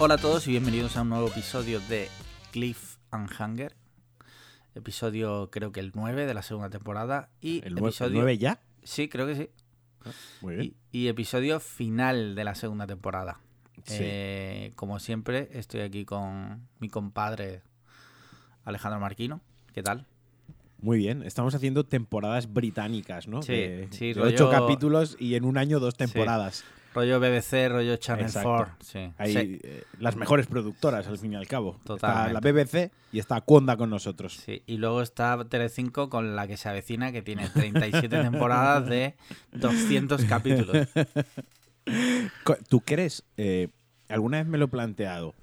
Hola a todos y bienvenidos a un nuevo episodio de Cliff and Hunger. Episodio creo que el 9 de la segunda temporada. Y ¿El, episodio... el 9 ya? Sí, creo que sí. Muy bien. Y, y episodio final de la segunda temporada. Sí. Eh, como siempre, estoy aquí con mi compadre Alejandro Marquino. ¿Qué tal? Muy bien. Estamos haciendo temporadas británicas, ¿no? Sí, de, sí, de ocho capítulos y en un año dos temporadas. Rollo BBC, rollo Channel Exacto. 4. Sí. Hay Sí, eh, las mejores productoras, al fin y al cabo. Está Totalmente. la BBC y está Conda con nosotros. sí. Y luego está Telecinco con la que se avecina, que tiene 37 temporadas de 200 capítulos. ¿Tú crees? eh, alguna vez me lo he planteado.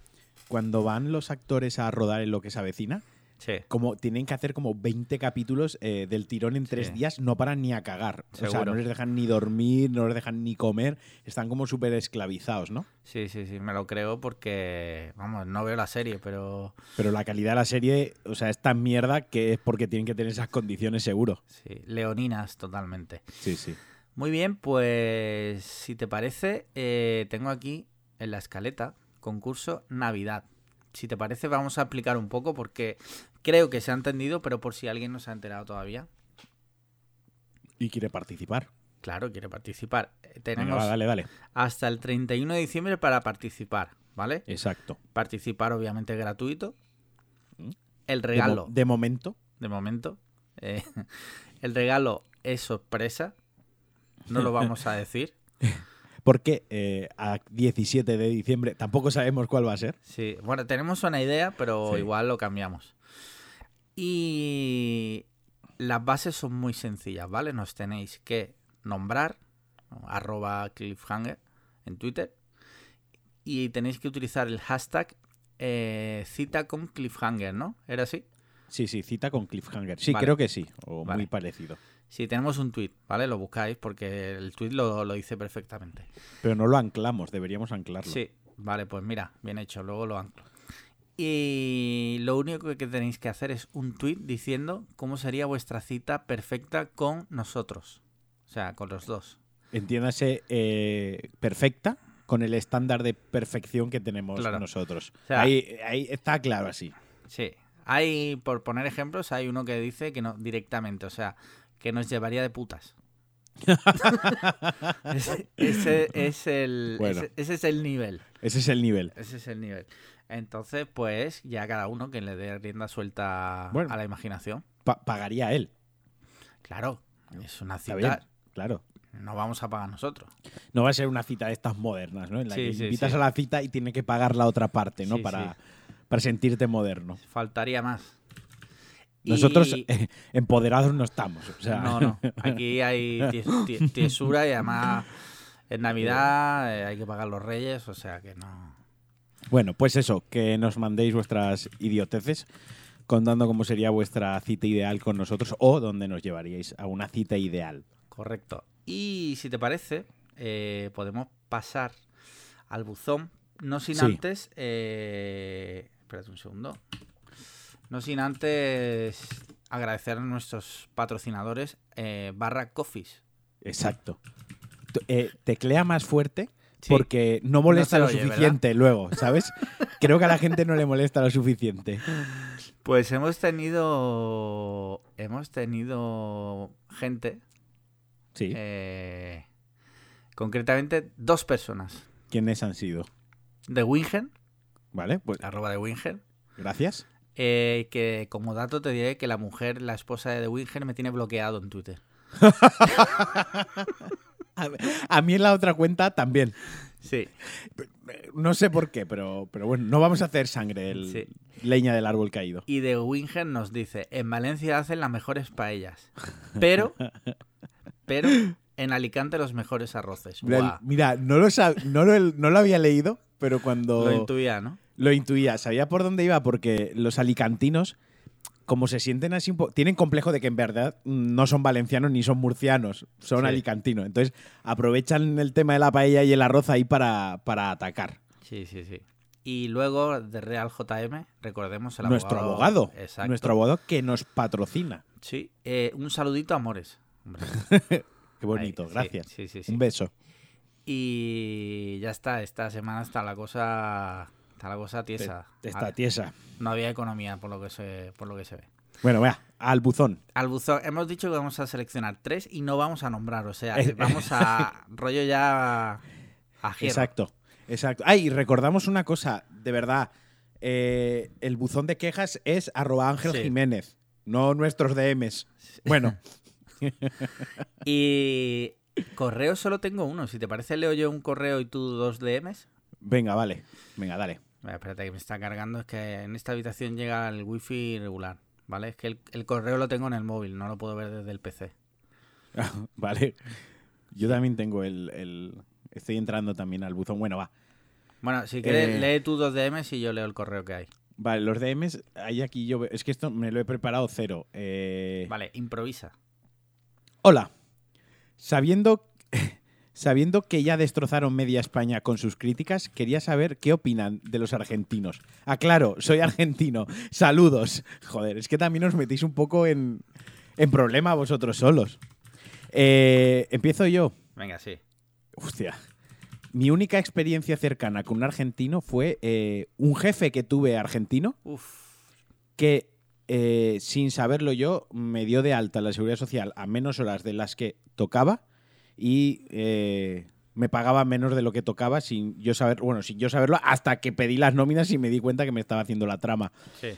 Cuando van los actores a rodar en lo que se avecina, Sí. como tienen que hacer como 20 capítulos eh, del tirón en tres Sí. días, no paran ni a cagar. O sea, no les dejan ni dormir, no les dejan ni comer. Están como súper esclavizados, ¿no? Sí, sí, sí, me lo creo porque, vamos, no veo la serie, pero Pero la calidad de la serie, o sea, es tan mierda que es porque tienen que tener esas condiciones seguro. sí, leoninas totalmente. Sí, sí. Muy bien, pues si te parece, eh, tengo aquí en la escaleta concurso Navidad. Si te parece, vamos a aplicar un poco porque creo que se ha entendido, pero por si alguien no se ha enterado todavía, Y quiere participar. claro, quiere participar. Eh, Venga, Tenemos va, dale, dale. hasta el 31 de diciembre para participar, ¿vale? Exacto. Participar obviamente gratuito. Mm. El De mo- regalo, De, momento. de momento, eh, el regalo es sorpresa. No lo vamos a decir. Porque eh, a 17 de diciembre tampoco sabemos cuál va a ser. Sí, bueno, tenemos una idea, pero Sí. igual lo cambiamos. Y las bases son muy sencillas, ¿vale? Nos tenéis que nombrar, ¿no? arroba cliffhanger en Twitter, y tenéis que utilizar el hashtag eh, cita con cliffhanger, ¿no? ¿Era así? Sí, sí, cita con Cliffhanger. Sí, Vale. creo que sí. O Vale. muy parecido. Si tenemos un tweet, ¿vale? Lo buscáis porque el tweet lo, lo dice perfectamente. Pero no lo anclamos, deberíamos anclarlo. Sí, vale, pues mira, bien hecho, luego lo anclo. Y lo único que tenéis que hacer es un tweet diciendo cómo sería vuestra cita perfecta con nosotros. O sea, con los dos. Entiéndase eh, perfecta con el estándar de perfección que tenemos Claro. nosotros. O sea- ahí, ahí está claro así. Sí. Hay, por poner ejemplos, hay uno que dice que no, directamente, o sea, que nos llevaría de putas. ese, ese es el, Bueno. ese- ese es el nivel. Ese es el nivel. Ese es el nivel. Entonces, pues, ya cada uno que le dé rienda suelta Bueno. a la imaginación. Pa- pagaría él. Claro, es una cita. bien. Claro. No vamos a pagar nosotros. No va a ser una cita de estas modernas, ¿no? En la Sí, que sí, invitas sí. a la cita y tiene que pagar la otra parte, ¿no? Para, para sentirte moderno. Faltaría más. Y- Nosotros eh, empoderados no estamos. O sea, No, no. Aquí hay ties- tie- tiesura y además en Navidad eh, hay que pagar los reyes, o sea que no. Bueno, pues eso, que nos mandéis vuestras idioteces contando cómo sería vuestra cita ideal con nosotros o dónde nos llevaríais a una cita ideal. Correcto. Y si te parece, eh, podemos pasar al buzón. No sin Sí. antes. Eh, espérate un segundo. No sin antes agradecer a nuestros patrocinadores eh, barra coffees. Exacto. Eh, teclea más fuerte Sí. porque no molesta No lo oye, suficiente luego, ¿sabes? Creo que a la gente no le molesta lo suficiente. Pues hemos tenido. Hemos tenido gente. Sí. eh, concretamente dos personas. ¿Quiénes han sido? De Wingen, ¿Vale? Pues arroba de Wingen. gracias. eh, que como dato te diré que la mujer, la esposa de The Wingen, me tiene bloqueado en Twitter. A, a mí en la otra cuenta también. Sí. No sé por qué, pero, pero bueno, no vamos a hacer sangre, el, Sí. leña del árbol caído. Y The Wingen nos dice, en Valencia hacen las mejores paellas, pero, pero en Alicante los mejores arroces. Mira, no lo, sab- no, lo, no lo había leído, pero cuando Lo intuía, ¿no? lo intuía, sabía por dónde iba, porque los alicantinos, como se sienten así un poco, tienen complejo de que en verdad no son valencianos ni son murcianos, son Sí. alicantinos. Entonces aprovechan el tema de la paella y el arroz ahí para, para atacar. Sí, sí, sí. Y luego de Real JM, recordemos el Nuestro abogado, Exacto. nuestro abogado que nos patrocina. Sí, eh, un saludito, amores. Qué bonito, ahí, gracias. Sí, sí, sí. Un beso. Y ya está, esta semana está la cosa Está la cosa tiesa. Está tiesa. No había economía por lo que se, por lo que se ve. Bueno, vea, al buzón. Al buzón, hemos dicho que vamos a seleccionar tres y no vamos a nombrar, o sea, vamos a rollo ya a giro. Exacto, exacto. Ay, y recordamos una cosa, de verdad. eh, el buzón de quejas es arroba Ángel Sí. Jiménez, no nuestros DMs. Bueno, Y correo solo tengo uno. Si te parece, leo yo un correo y tú dos DMs. Venga, vale. Venga, dale. Espérate que me está cargando. Es que en esta habitación llega el wifi regular. ¿Vale? Es que el, el correo lo tengo en el móvil, no lo puedo ver desde el PC. vale. Yo también tengo el, el- Estoy entrando también al buzón. Bueno, va. Bueno, si quieres, Eh. lee tú dos DMs y yo leo el correo que hay. Vale, los DMs, hay aquí yo. Es que esto me lo he preparado cero. Eh, Vale, improvisa. Hola. Sabiendo, sabiendo que ya destrozaron media España con sus críticas, quería saber qué opinan de los argentinos. Aclaro, soy argentino. Saludos. Joder, es que también os metéis un poco en, en problema vosotros solos. Eh, Empiezo yo. Venga, sí. Hostia. Mi única experiencia cercana con un argentino fue eh, un jefe que tuve argentino Uf. que, eh, sin saberlo yo, me dio de alta la seguridad social a menos horas de las que tocaba y eh, me pagaba menos de lo que tocaba sin yo saber, bueno, sin yo saberlo, hasta que pedí las nóminas y me di cuenta que me estaba haciendo la trama. Sí.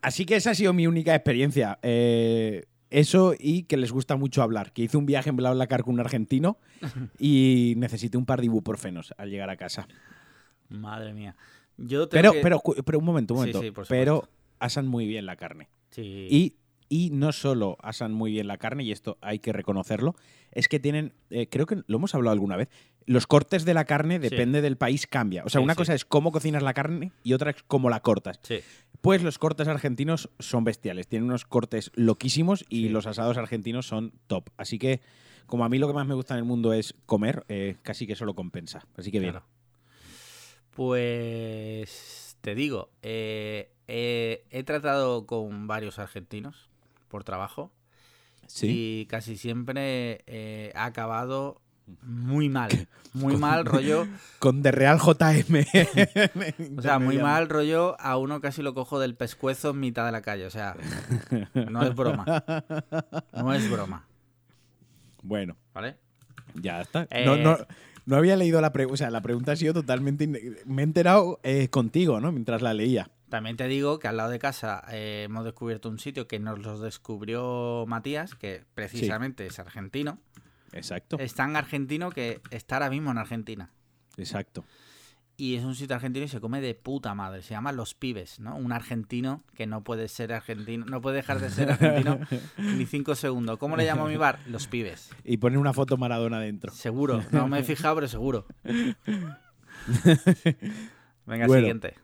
Así que esa ha sido mi única experiencia. Eh, eso y que les gusta mucho hablar. Que hice un viaje en BlaBlaCar con un argentino y necesité un par de ibuprofenos al llegar a casa. Madre mía. Yo Pero, que- pero, pero un momento, un momento. sí, por pero asan muy bien la carne. Sí. Y, y no solo asan muy bien la carne, y esto hay que reconocerlo, es que tienen, eh, creo que lo hemos hablado alguna vez, los cortes de la carne, Sí. depende del país, cambia. O sea, Sí, una sí. cosa es cómo cocinas la carne y otra es cómo la cortas. Pues los cortes argentinos son bestiales, tienen unos cortes loquísimos y los asados argentinos son top. Así que, como a mí lo que más me gusta en el mundo es comer, eh, casi que solo compensa. Así que bien. Claro. Pues te digo, eh, eh, he tratado con varios argentinos por trabajo Sí. y casi siempre eh, ha acabado muy mal, muy mal rollo, Con de Real JM. o sea, muy mal rollo, a uno casi lo cojo del pescuezo en mitad de la calle, o sea, no es broma, no es broma, Bueno, ¿vale? ya está. Eh, No, no, no había leído la pregunta. O sea, la pregunta ha sido totalmente. Me he enterado eh, contigo, ¿no? Mientras la leía. También te digo que al lado de casa eh, hemos descubierto un sitio que nos lo descubrió Matías, que precisamente es argentino. Exacto. Es tan argentino que está ahora mismo en Argentina. Exacto. Y es un sitio argentino y se come de puta madre. Se llama Los Pibes, ¿no? Un argentino que no puede ser argentino, no puede dejar de ser argentino ni cinco segundos. ¿Cómo le llamo a mi bar? Los Pibes. Y pone una foto Maradona dentro. Seguro. No me he fijado, pero seguro. Venga, Bueno. siguiente.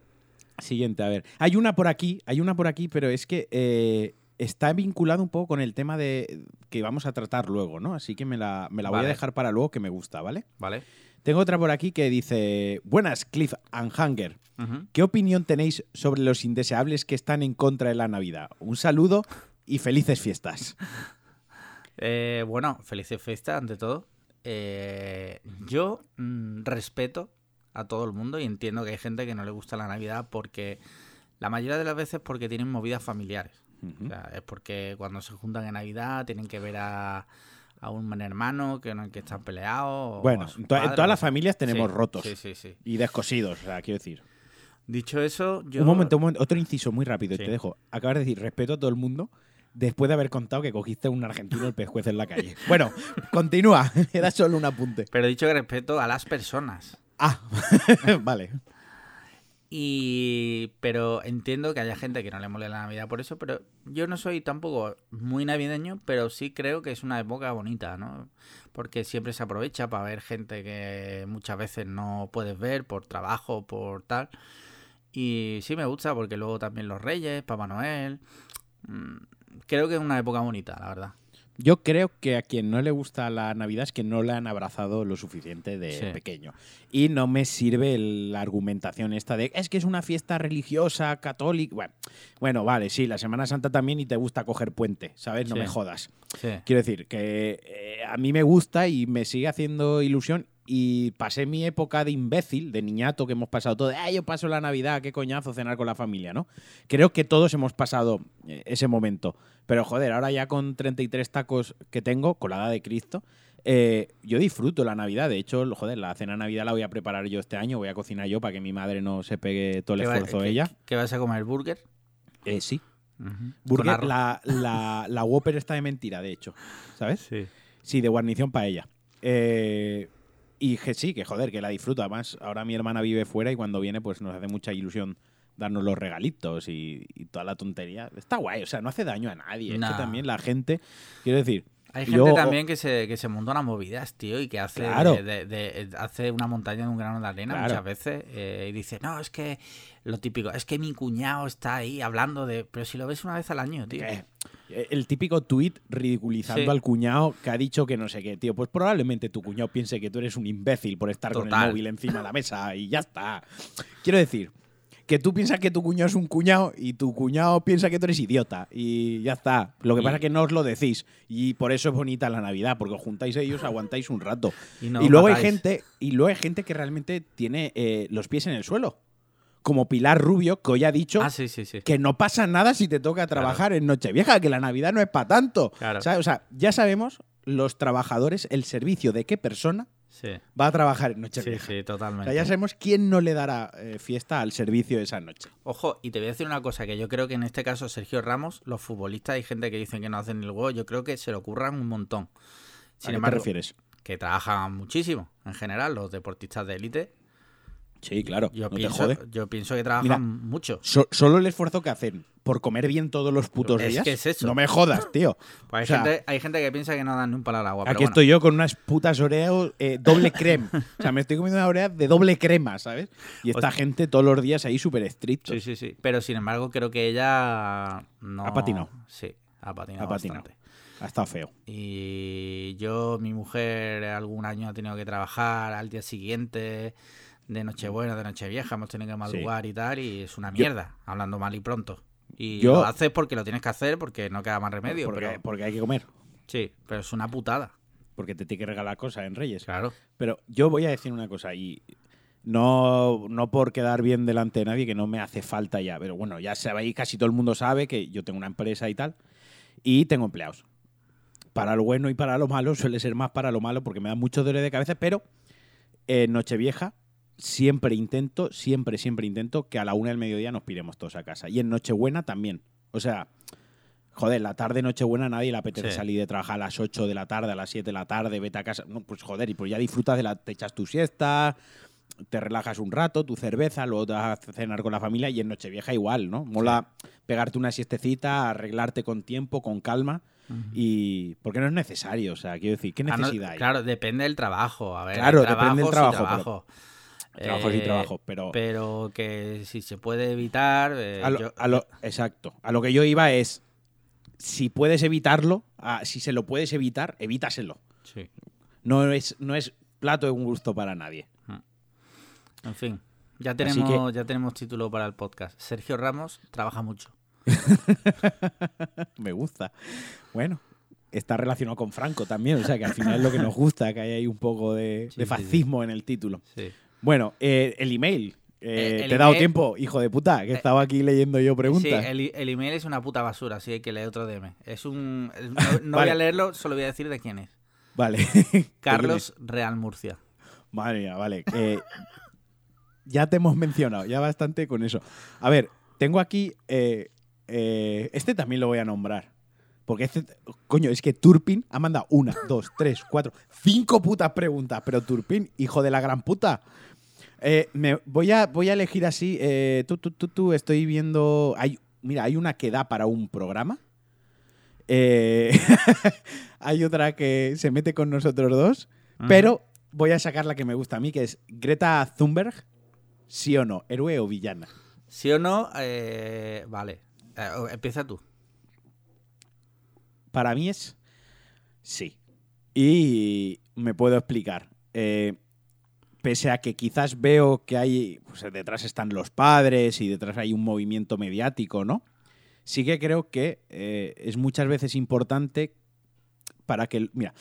Siguiente, a ver. Hay una por aquí, hay una por aquí, pero es que eh, está vinculado un poco con el tema de que vamos a tratar luego, ¿no? Así que me la, me la voy a dejar para luego que me gusta, ¿vale? ¿Vale? Tengo otra por aquí que dice: Buenas, Cliff and Hanger. ¿Qué opinión tenéis sobre los indeseables que están en contra de la Navidad? Un saludo y felices fiestas. Eh, bueno, felices fiestas ante todo. Eh, yo mm, respeto a todo el mundo y entiendo que hay gente que no le gusta la Navidad porque la mayoría de las veces porque tienen movidas familiares. Ujú. O sea, es porque cuando se juntan en Navidad tienen que ver a, a un hermano que, no- que están peleados. Bueno, en, todas las familias tenemos Sí, rotos Sí, sí, sí. y descosidos, o sea, quiero decir. Dicho eso, yo. Un momento, un momento, otro inciso muy rápido y te dejo. Acabas de decir respeto a todo el mundo después de haber contado que cogiste a un argentino el pescuez en la calle. Bueno, continúa, era solo un apunte. Pero he dicho que respeto a las personas. Ah, vale. Y pero entiendo que haya gente que no le mole la Navidad por eso, pero yo no soy tampoco muy navideño, pero sí creo que es una época bonita, ¿no? Porque siempre se aprovecha para ver gente que muchas veces no puedes ver por trabajo, por tal. Y sí me gusta porque luego también los Reyes, Papá Noel. mm, Creo que es una época bonita, la verdad. Yo creo que a quien no le gusta la Navidad es que no le han abrazado lo suficiente de Sí. pequeño. Y no me sirve la argumentación esta de es que es una fiesta religiosa, católica. Bueno, bueno, vale, sí, la Semana Santa también y te gusta coger puente, ¿sabes? No Sí. me jodas. Sí. Quiero decir que eh, a mí me gusta y me sigue haciendo ilusión y pasé mi época de imbécil, de niñato que hemos pasado todo, ¡ay, yo paso la Navidad, qué coñazo cenar con la familia, ¿no? Creo que todos hemos pasado eh, ese momento. Pero joder, ahora ya con 33 tacos que tengo, con la edad de Cristo, eh, yo disfruto la Navidad. De hecho, joder, la cena de Navidad la voy a preparar yo este año, voy a cocinar yo para que mi madre no se pegue todo el ¿Qué va- esfuerzo de ella. ¿Qué vas a comer? ¿Burger? Eh, sí. Burger, la, la, la Whopper está de mentira, de hecho. ¿Sabes? Sí. Sí, de guarnición para ella. Eh, y que sí, que joder, que la disfruto. Además, ahora mi hermana vive fuera y cuando viene, pues nos hace mucha ilusión darnos los regalitos y, y toda la tontería. Está guay, o sea, no hace daño a nadie. Es que también la gente, quiero decir, Hay Yo- gente también que se, que se monta unas movidas, tío, y que hace, Claro. de- de- de- hace una montaña de un grano de arena Claro. muchas veces eh, y dice, no, es que lo típico, es que mi cuñado está ahí hablando de... Pero si lo ves una vez al año, tío. eh, el típico tuit ridiculizando Sí. al cuñado que ha dicho que no sé qué, tío. Pues probablemente tu cuñado piense que tú eres un imbécil por estar con el móvil encima de la mesa y ya está. Quiero decir, que tú piensas que tu cuñado es un cuñado y tu cuñado piensa que tú eres idiota y ya está. Lo que Y- pasa es que no os lo decís y por eso es bonita la Navidad, porque os juntáis ellos, aguantáis un rato. Y, no y luego hay gente y luego hay gente que realmente tiene eh, los pies en el suelo. Como Pilar Rubio, que hoy ha dicho Ah, sí, sí, sí. que no pasa nada si te toca trabajar en Nochevieja, que la Navidad no es para tanto. Claro. O sea, ya sabemos los trabajadores el servicio de qué persona Sí, va a trabajar en sí, Nochevieja. sí, O totalmente. sea, ya sabemos quién no le dará eh, fiesta al servicio esa noche. Ojo, y te voy a decir una cosa, que yo creo que en este caso Sergio Ramos, los futbolistas, hay gente que dicen que no hacen el huevo, yo creo que se lo ocurran un montón. ¿A Sin qué embargo, te refieres? que trabajan muchísimo, en general, los deportistas de élite. Sí, claro. Yo, no te pienso, jode. yo pienso que trabajan Mira, mucho. So- solo el esfuerzo que hacen por comer bien todos los putos Es días. que es eso. No me jodas, tío. Pues hay, o sea, gente, hay gente que piensa que no dan ni un palo al agua. pero Aquí bueno. estoy yo con unas putas Oreos eh, doble crema. o sea, me estoy comiendo una Oreo de doble crema, ¿sabes? Y esta gente todos los días ahí súper estrictos. Sí, sí, sí. Pero sin embargo, creo que ella no. Ha patinado. Sí, ha patinado. Ha patinado. bastante. Ha estado feo. Y yo, mi mujer, algún año ha tenido que trabajar al día siguiente, de Nochebuena, de Nochevieja, hemos tenido que madrugar y tal, y es una mierda, hablando mal y pronto. Y Yo- lo haces porque lo tienes que hacer, porque no queda más remedio. porque, pero, porque hay que comer. sí, pero es una putada, Porque te tiene que regalar cosas en Reyes. claro. Pero yo voy a decir una cosa y no, no por quedar bien delante de nadie, que no me hace falta ya. Pero bueno, ya sabéis, casi todo el mundo sabe que yo tengo una empresa y tal. Y tengo empleados. Para lo bueno y para lo malo, suele ser más para lo malo porque me da mucho dolor de cabeza, pero en Nochevieja siempre intento, siempre, siempre intento que a la una del mediodía nos piremos todos a casa. Y en Nochebuena también. O sea, joder, la tarde Nochebuena nadie le apetece Sí. salir de trabajar a las 8 de la tarde, a las 7 de la tarde, vete a casa. No, pues joder, y pues ya disfrutas de la. Te echas tu siesta, te relajas un rato, tu cerveza, luego te vas a cenar con la familia y en Nochevieja igual, ¿no? Mola pegarte una siestecita, arreglarte con tiempo, con calma. Y. Porque no es necesario, o sea, quiero decir, ¿qué Ah, no, necesidad hay? claro, depende del trabajo. A ver, Claro, depende del trabajo, Trabajos y Eh, trabajos, pero. Pero que si se puede evitar. eh, A lo, yo- a lo- exacto. A lo que yo iba es. Si puedes evitarlo, ah, si se lo puedes evitar, evítaselo. Sí. No es, no es plato de un gusto para nadie. En fin, ya tenemos, ya tenemos título para el podcast. Sergio Ramos trabaja mucho. Me gusta. Bueno, está relacionado con Franco también, o sea que al final es lo que nos gusta, que hay ahí un poco de, Sí, de sí, fascismo en el título. Sí. Bueno, eh, el email. Eh, Eh, el te he dado email- tiempo, hijo de puta, que estaba aquí leyendo yo Sí, preguntas. el, i- el email es una puta basura, así hay que leer otro DM. Es un. No, no Vale. voy a leerlo, solo voy a decir de quién es. Vale. Carlos Real Murcia. Madre mía, vale. Eh, ya te hemos mencionado, ya bastante con eso. A ver, tengo aquí. este también lo voy a nombrar. Porque este. Coño, es que Turpin ha mandado una, dos, tres, cuatro, cinco putas preguntas. Pero Turpin, hijo de la gran puta. Eh, me, voy, a, voy a elegir así. eh, tú, tú, tú, tú, estoy viendo. Hay, mira, hay una que da para un programa. Eh, hay otra que se mete con nosotros dos. Pero voy a sacar la que me gusta a mí, que es Greta Thunberg. ¿Sí o no? ¿Héroe o villana? ¿Sí o no? Eh, vale. Empieza tú. Para mí es sí. Y me puedo explicar. Eh, pese a que quizás veo que hay. Pues detrás están los padres y detrás hay un movimiento mediático, ¿no? Sí que creo que eh, es muchas veces importante para que. Mira,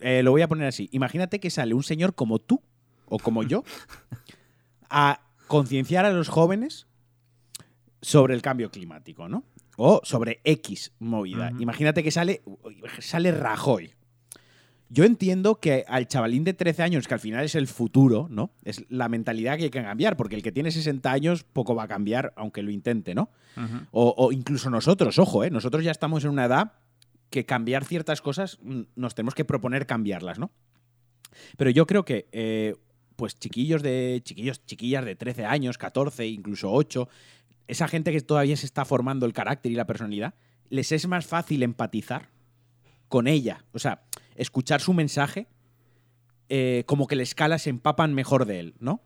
eh, lo voy a poner así. Imagínate que sale un señor como tú o como yo a concienciar a los jóvenes sobre el cambio climático, ¿no? O sobre X movida. Imagínate que sale, sale Rajoy. Yo entiendo que al chavalín de 13 años, que al final es el futuro, ¿no? Es la mentalidad que hay que cambiar, porque el que tiene 60 años poco va a cambiar, aunque lo intente, ¿no? O incluso nosotros, ojo, ¿eh? nosotros ya estamos en una edad que cambiar ciertas cosas mm, nos tenemos que proponer cambiarlas, ¿no? Pero yo creo que, eh, pues chiquillos de chiquillos, chiquillas de 13 años, 14, incluso 8, esa gente que todavía se está formando el carácter y la personalidad, les es más fácil empatizar con ella. O sea, escuchar su mensaje, eh, como que les cala, se empapan mejor de él, ¿no?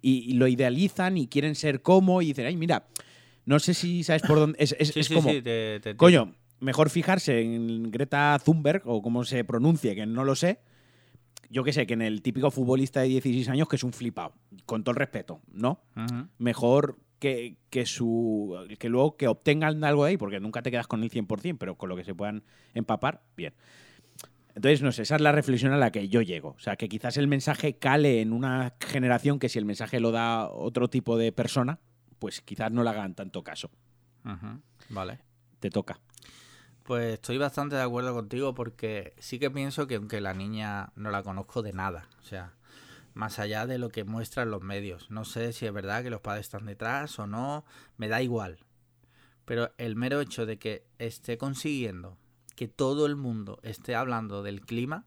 Y, y lo idealizan y quieren ser como y dicen, ay, mira, no sé si sabes por dónde. Es, es- Sí, es sí, como, sí, te- te- coño, mejor fijarse en Greta Thunberg o cómo se pronuncie, que no lo sé. Yo qué sé, que en el típico futbolista de 16 años que es un flipado, con todo el respeto, ¿no? Mejor que, que su que luego que obtengan algo de ahí, porque nunca te quedas con el 100%, pero con lo que se puedan empapar, bien. Entonces, no sé, esa es la reflexión a la que yo llego. O sea, que quizás el mensaje cale en una generación que si el mensaje lo da otro tipo de persona, pues quizás no le hagan tanto caso. Vale. Te toca. Pues estoy bastante de acuerdo contigo porque sí que pienso que aunque la niña no la conozco de nada, o sea, más allá de lo que muestran los medios, no sé si es verdad que los padres están detrás o no, me da igual. Pero el mero hecho de que esté consiguiendo que todo el mundo esté hablando del clima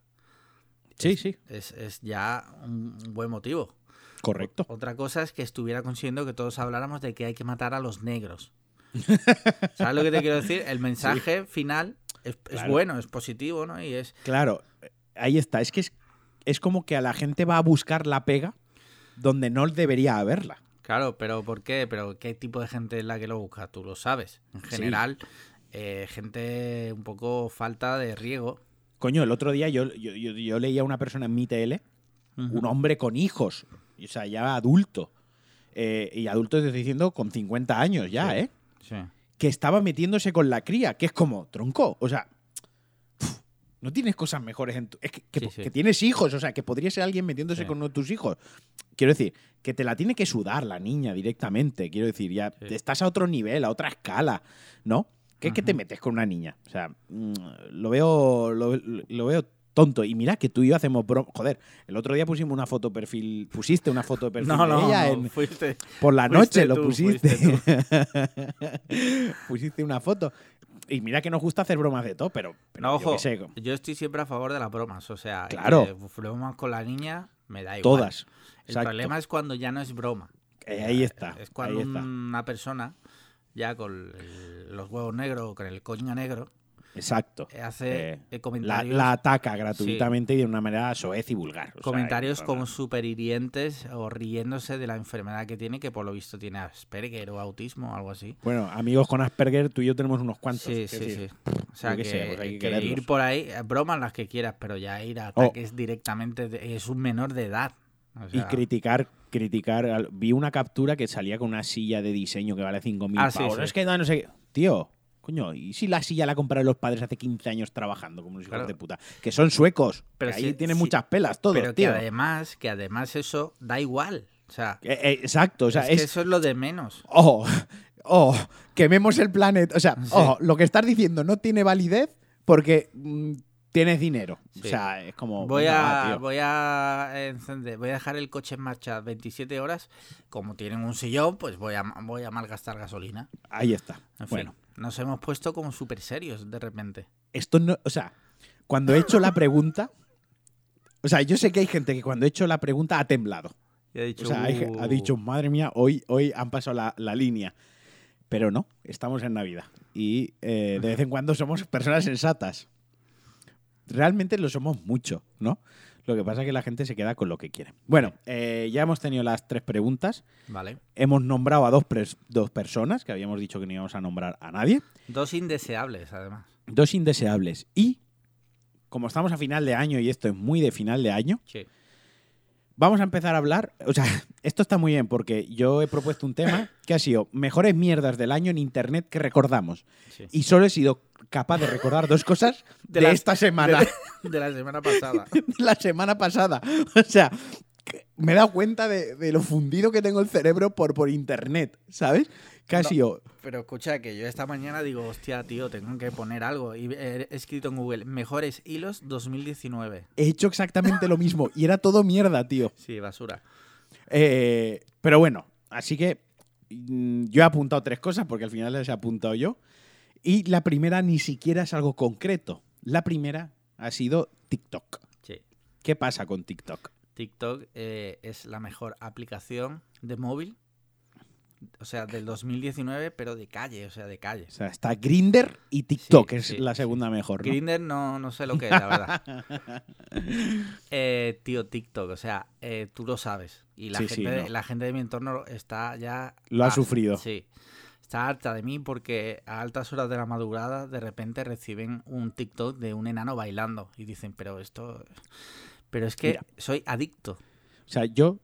Sí, sí, es, es ya un buen motivo. correcto. Otra cosa es que estuviera consiguiendo que todos habláramos de que hay que matar a los negros. ¿Sabes lo que te quiero decir? El mensaje final es, es bueno, es positivo, ¿no? Y es. Claro, ahí está. Es que es, es como que a la gente va a buscar la pega donde no debería haberla. Claro, pero ¿por qué? ¿Pero qué tipo de gente es la que lo busca? Tú lo sabes. En Sí. Eh, gente un poco falta de riego. Coño, el otro día yo, yo, yo- yo leía a una persona en mi TL, un hombre con hijos, o sea, ya adulto. Eh, y adulto estoy diciendo con 50 años ya, Sí. ¿eh? Sí. Que estaba metiéndose con la cría, que es como, tronco, o sea, no tienes cosas mejores en tu... Es que, que- Sí, sí. que tienes hijos, o sea, que podría ser alguien metiéndose con uno de tus hijos. Quiero decir, que te la tiene que sudar la niña directamente, quiero decir, ya estás a otro nivel, a otra escala, ¿no? ¿Qué es que te metes con una niña? O sea, mm, lo veo, lo, lo veo tonto. Y mira que tú y yo hacemos broma. Joder, el otro día pusimos una foto perfil, pusiste una foto de perfil No, de no, ella no, en- fuiste. por la noche lo tú, pusiste. fuiste pusiste una foto. Y mira que nos gusta hacer bromas de todo, pero, pero No, yo ojo, sé, yo estoy siempre a favor de las bromas. O sea, Claro. que bromas con la niña me da igual. todas. El Exacto. problema es cuando ya no es broma. Eh, ahí está. Es cuando ahí está. una persona, ya con el- los huevos negros, con el coño negro, Exacto. eh, hace Eh, eh, La, comentarios, la ataca gratuitamente y de una manera soez y vulgar. O comentarios como súper hirientes o riéndose de la enfermedad que tiene, que por lo visto tiene Asperger o autismo o algo así. Bueno, amigos con Asperger, tú y yo tenemos unos cuantos. Sí, sí, decir, sí. O sea, que, que que ir por ahí, eh, bromas las que quieras, pero ya ir a Oh. ataques directamente, de- es un menor de edad. O Y criticar, criticar. Vi una captura que salía con una silla de diseño que vale 5.000 Ah, pavos. sí. Es que no, no sé qué. Tío, coño, ¿y si la silla la compraron los padres hace 15 años trabajando como unos hijos Claro. de puta? Que son suecos. Pero que ahí tienen muchas pelas todos, pero que además, que además eso da igual. O sea, Eh, eh, exacto, o sea, es, es. que eso es lo de menos. Oh, oh, quememos el planeta. O sea, Sí. oh, lo que estás diciendo no tiene validez porque mm, tienes dinero. O sea, es como. Voy a, voy a encender, voy a dejar el coche en marcha 27 horas. Como tienen un sillón, pues voy a, voy a malgastar gasolina. Ahí está. En fin, bueno, nos hemos puesto como súper serios de repente. esto no. O sea, cuando he hecho la pregunta. O sea, yo sé que hay gente que cuando he hecho la pregunta ha temblado. Y he dicho, O sea, hay- ha "Uh". dicho, madre mía, hoy, hoy han pasado la, la línea. Pero no, estamos en Navidad. Y eh, de vez en cuando somos personas sensatas. Realmente lo somos mucho, ¿no? Lo que pasa es que la gente se queda con lo que quiere. Bueno, eh, ya hemos tenido las tres preguntas. Vale. Hemos nombrado a dos, pres- dos personas, que habíamos dicho que no íbamos a nombrar a nadie. Dos indeseables, además. Dos indeseables. Y, como estamos a final de año y esto es muy de final de año, Sí. Vamos a empezar a hablar. O sea, esto está muy bien porque yo he propuesto un tema que ha sido mejores mierdas del año en internet que recordamos. Sí. Y solo he sido capaz de recordar dos cosas de, la- esta semana. De, de la semana pasada. la semana pasada. O sea, me he dado cuenta de, de lo fundido que tengo el cerebro por, por internet, ¿sabes? Ha No. Pero escucha que yo esta mañana digo, hostia, tío, tengo que poner algo. Y he escrito en Google, mejores hilos 2019. He hecho exactamente lo mismo y era todo mierda, tío. Sí, basura. Eh, pero bueno, así que mm, yo he apuntado tres cosas porque al final las he apuntado yo. Y la primera ni siquiera es algo concreto. La primera ha sido TikTok. Sí. ¿Qué pasa con TikTok? TikTok eh, es la mejor aplicación de móvil. O sea, del 2019, pero de calle, o sea, de calle. O sea, está Grinder y TikTok, Sí, es sí, la sí. segunda mejor. ¿no? Grinder no, no sé lo que es, la verdad. Eh, tío, TikTok, o sea, eh, tú lo sabes. Y la, gente, no. la gente de mi entorno está ya... Lo ha sufrido. Sí. Está harta de mí porque a altas horas de la madrugada de repente reciben un TikTok de un enano bailando. Y dicen, pero esto... Pero es que Mira. soy adicto. O sea, yo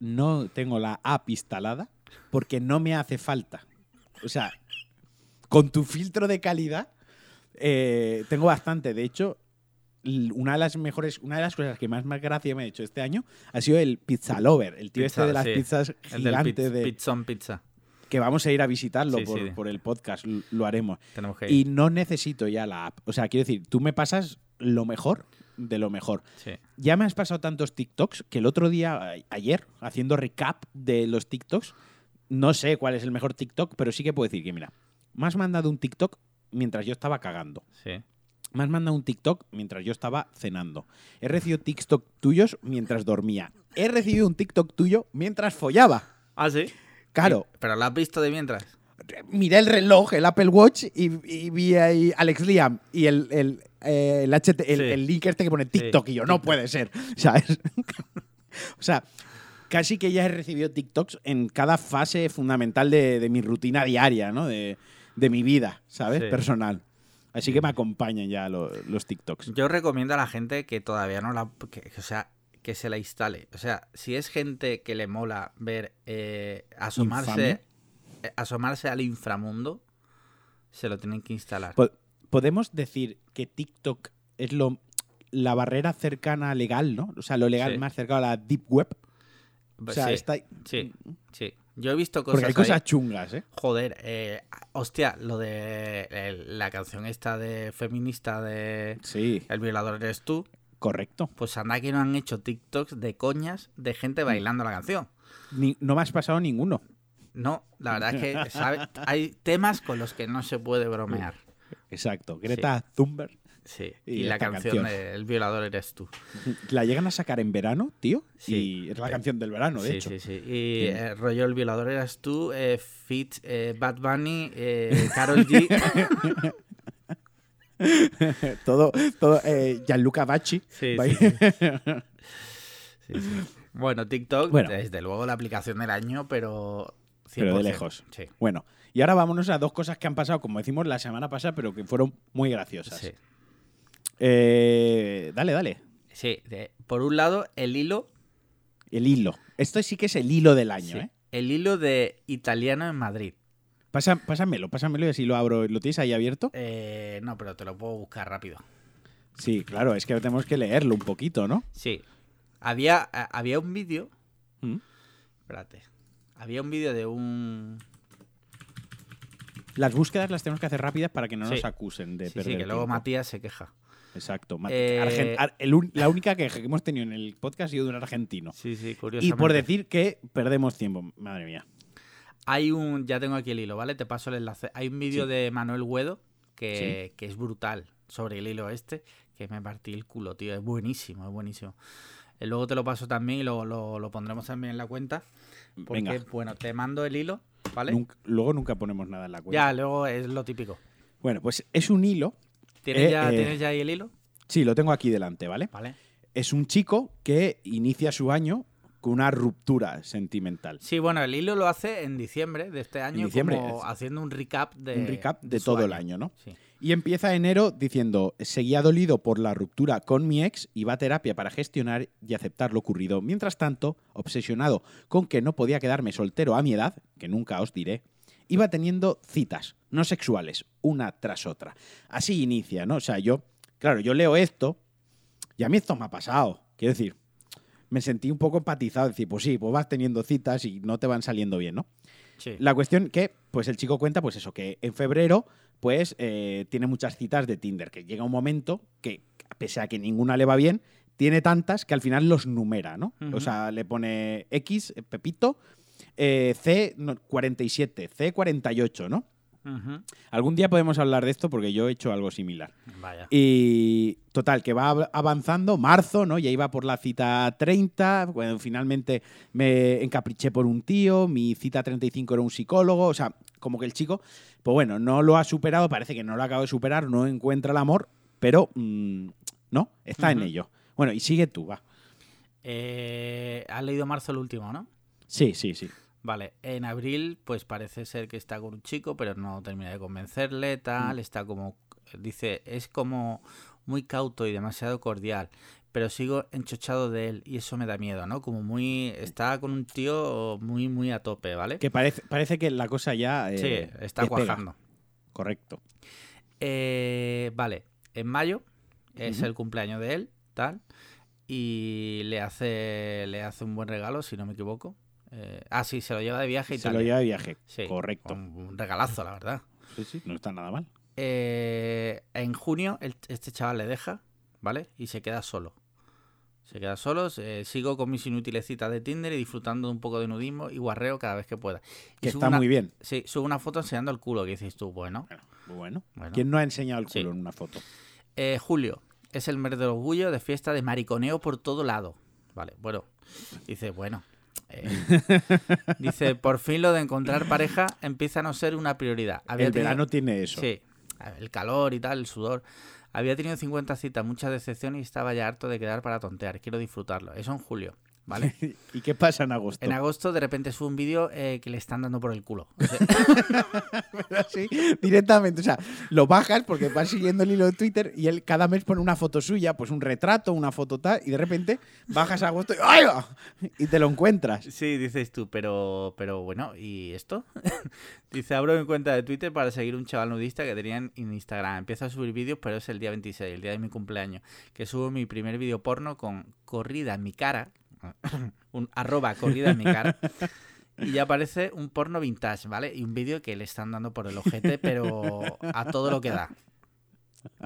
no tengo la app instalada porque no me hace falta. O sea, con tu filtro de calidad eh, tengo bastante. De hecho, una de las mejores, una de las cosas que más, más gracia me ha hecho este año ha sido el Pizza Lover, el tío Pizza, este de las sí. pizzas gigantes de Pizzón Pizza. que vamos a ir a visitarlo Sí, por, sí. por el podcast, lo haremos. Tenemos que Y ir. no necesito ya la app. O sea, quiero decir, tú me pasas lo mejor de lo mejor. Sí. Ya me has pasado tantos TikToks que el otro día, ayer, haciendo recap de los TikToks, no sé cuál es el mejor TikTok, pero sí que puedo decir que, mira, me has mandado un TikTok mientras yo estaba cagando. Sí. Me has mandado un TikTok mientras yo estaba cenando. He recibido TikTok tuyos mientras dormía. He recibido un TikTok tuyo mientras follaba. Ah, sí. Claro, Pero lo has visto de mientras. miré el reloj, el Apple Watch, y, y vi ahí Alex Liam y el, el, eh, el HT el, Sí. el link este que pone TikTok, Sí, y yo, no TikTok. puede ser, ¿sabes? o sea, casi que ya he recibido TikToks en cada fase fundamental de, de mi rutina diaria, ¿no? De, de mi vida, ¿sabes? Sí. Personal. Así que me acompañan ya lo- los TikToks. Yo recomiendo a la gente que todavía no la. que- o sea, que se la instale. O sea, si es gente que le mola ver eh, asomarse, eh, asomarse al inframundo, se lo tienen que instalar. Po- Podemos decir que TikTok es lo, la barrera cercana legal, ¿no? O sea, lo legal Sí. más cercano a la Deep Web. O sea, sí, está, sí, sí. Yo he visto cosas. Porque hay ahí. cosas chungas, ¿eh? Joder, eh, hostia, lo de eh, la canción esta de feminista de Sí, El violador eres tú, correcto. pues anda que no han hecho TikToks de coñas de gente bailando la canción. Ni- no me has pasado ninguno. No, la verdad es que ¿sabe? hay temas con los que no se puede bromear. Exacto. Greta Thunberg. Sí, Y y, la canción, canción. de El violador eres tú. La llegan a sacar en verano, tío. Sí. Y es la canción del verano, de sí, hecho. sí, sí. Y eh, rollo El violador eres tú, eh, Fit, eh, Bad Bunny, eh, Carol G. todo, todo eh, Gianluca Bacci. Sí. Bueno, TikTok, Bueno. desde luego la aplicación del año, pero. 100%. Pero de lejos. Sí. Bueno, y ahora vámonos a dos cosas que han pasado, como decimos la semana pasada, pero que fueron muy graciosas. Sí. Eh, dale, dale. Sí, de- por un lado, el hilo. El hilo. Esto sí que es el hilo del año, sí, ¿eh? El hilo de italiano en Madrid. Pasa- pásamelo, pásamelo y así lo abro. ¿Lo tienes ahí abierto? Eh, no, pero te lo puedo buscar rápido. Sí, claro, es que tenemos que leerlo un poquito, ¿no? Sí. Había, a- había un vídeo. Mm. Espérate. Había un vídeo de un. Las búsquedas las tenemos que hacer rápidas para que no Sí. nos acusen de Sí, sí, perder que luego tiempo. Matías se queja. Exacto. Eh, Argen- ar- el un- la única queja que hemos tenido en el podcast ha sido de un argentino. Sí, sí, Y curiosamente. por decir que perdemos tiempo. Madre mía. Hay un. Ya tengo aquí el hilo, ¿vale? Te paso el enlace. Hay un vídeo Sí. de Manuel Guedo que, que es brutal sobre el hilo este. Que me partí el culo, tío. Es buenísimo, es buenísimo. Eh, luego te lo paso también y lo, lo, lo pondremos también en la cuenta. Porque, Venga. bueno, te mando el hilo, ¿vale? Nunca- luego nunca ponemos nada en la cuenta. Ya, luego es lo típico. Bueno, pues es un hilo. ¿Tienes, Eh, ya, eh. ¿Tienes ya ahí el hilo? Sí, lo tengo aquí delante, ¿vale? Vale. Es un chico que inicia su año con una ruptura sentimental. Sí, bueno, el hilo lo hace en diciembre de este año, diciembre, como es- haciendo un recap de. un recap de, su todo el año, ¿no? Sí. Y empieza enero diciendo, seguía dolido por la ruptura con mi ex, iba a terapia para gestionar y aceptar lo ocurrido. Mientras tanto, obsesionado con que no podía quedarme soltero a mi edad, que nunca os diré, iba teniendo citas, no sexuales, una tras otra. Así inicia, ¿no? O sea, yo, claro, yo leo esto y a mí esto me ha pasado. Quiero decir, me sentí un poco empatizado, decir, pues sí, pues vas teniendo citas y no te van saliendo bien, ¿no? Sí. La cuestión que, pues el chico cuenta, pues eso, que en febrero, pues eh, tiene muchas citas de Tinder, que llega un momento que, pese a que ninguna le va bien, tiene tantas que al final los numera, ¿no? Ujú. O sea, le pone X, Pepito, eh, C no, 47, C 48, ¿no? Ujú. Algún día podemos hablar de esto porque yo he hecho algo similar. Vaya. Y total, que va av- avanzando, marzo, ¿no? Ya iba por la cita 30, bueno, finalmente me encapriché por un tío, mi cita 35 era un psicólogo, o sea, como que el chico, pues bueno, no lo ha superado, parece que no lo acaba de superar, no encuentra el amor, pero mm, no, está en ello. Bueno, y sigue tú, va. Eh, has leído marzo el último, ¿no? Sí, sí, sí. Vale, en abril pues parece ser que está con un chico, pero no termina de convencerle, Mm. tal, está como, dice, es como muy cauto y demasiado cordial, pero sigo enchochado de él y eso me da miedo, ¿no? Como muy, está con un tío muy, muy a tope, ¿vale? Que parece, parece que la cosa ya... eh, sí, está cuajando. Correcto. Eh, vale, en mayo es el cumpleaños de él, tal, y le hace, le hace un buen regalo, si no me equivoco. Eh, ah, sí, se lo lleva de viaje y Se tal. lo lleva de viaje. Sí, Correcto. Un, regalazo, la verdad. Sí, sí, no está nada mal. Eh, en junio el- este chaval le deja, ¿vale? Y se queda solo. Se queda solo, se- sigo con mis inútiles citas de Tinder y disfrutando de un poco de nudismo y guarreo cada vez que pueda. Y Que está una- muy bien. Sí, subo una foto enseñando el culo, que dices tú, bueno. Bueno. Bueno. ¿Quién no ha enseñado el Sí. culo en una foto? Eh, julio, es el mes del orgullo de fiesta de mariconeo por todo lado. Vale, bueno. Dice, bueno. Eh, dice, por fin lo de encontrar pareja empieza a no ser una prioridad. Había el tenido- verano tiene eso. Sí, el calor y tal, el sudor. Había tenido 50 citas, mucha decepción y estaba ya harto de quedar para tontear. Quiero disfrutarlo. Eso en julio, ¿vale? ¿Y qué pasa en agosto? En agosto de repente sube un vídeo eh, que le están dando por el culo. O sea, Así, directamente. O sea, lo bajas porque vas siguiendo el hilo de Twitter y él cada mes pone una foto suya, pues un retrato, una foto tal, y de repente bajas a agosto y, ¡ay, y te lo encuentras. sí, dices tú, pero, pero bueno, ¿y esto? Dice, abro mi cuenta de Twitter para seguir un chaval nudista que tenía en en Instagram. Empiezo a subir vídeos, pero es el día 26, el día de mi cumpleaños, que subo mi primer vídeo porno con corrida en mi cara, un arroba corrida en mi cara. Y ya aparece un porno vintage, ¿vale? Y un vídeo que le están dando por el ojete, pero a todo lo que da.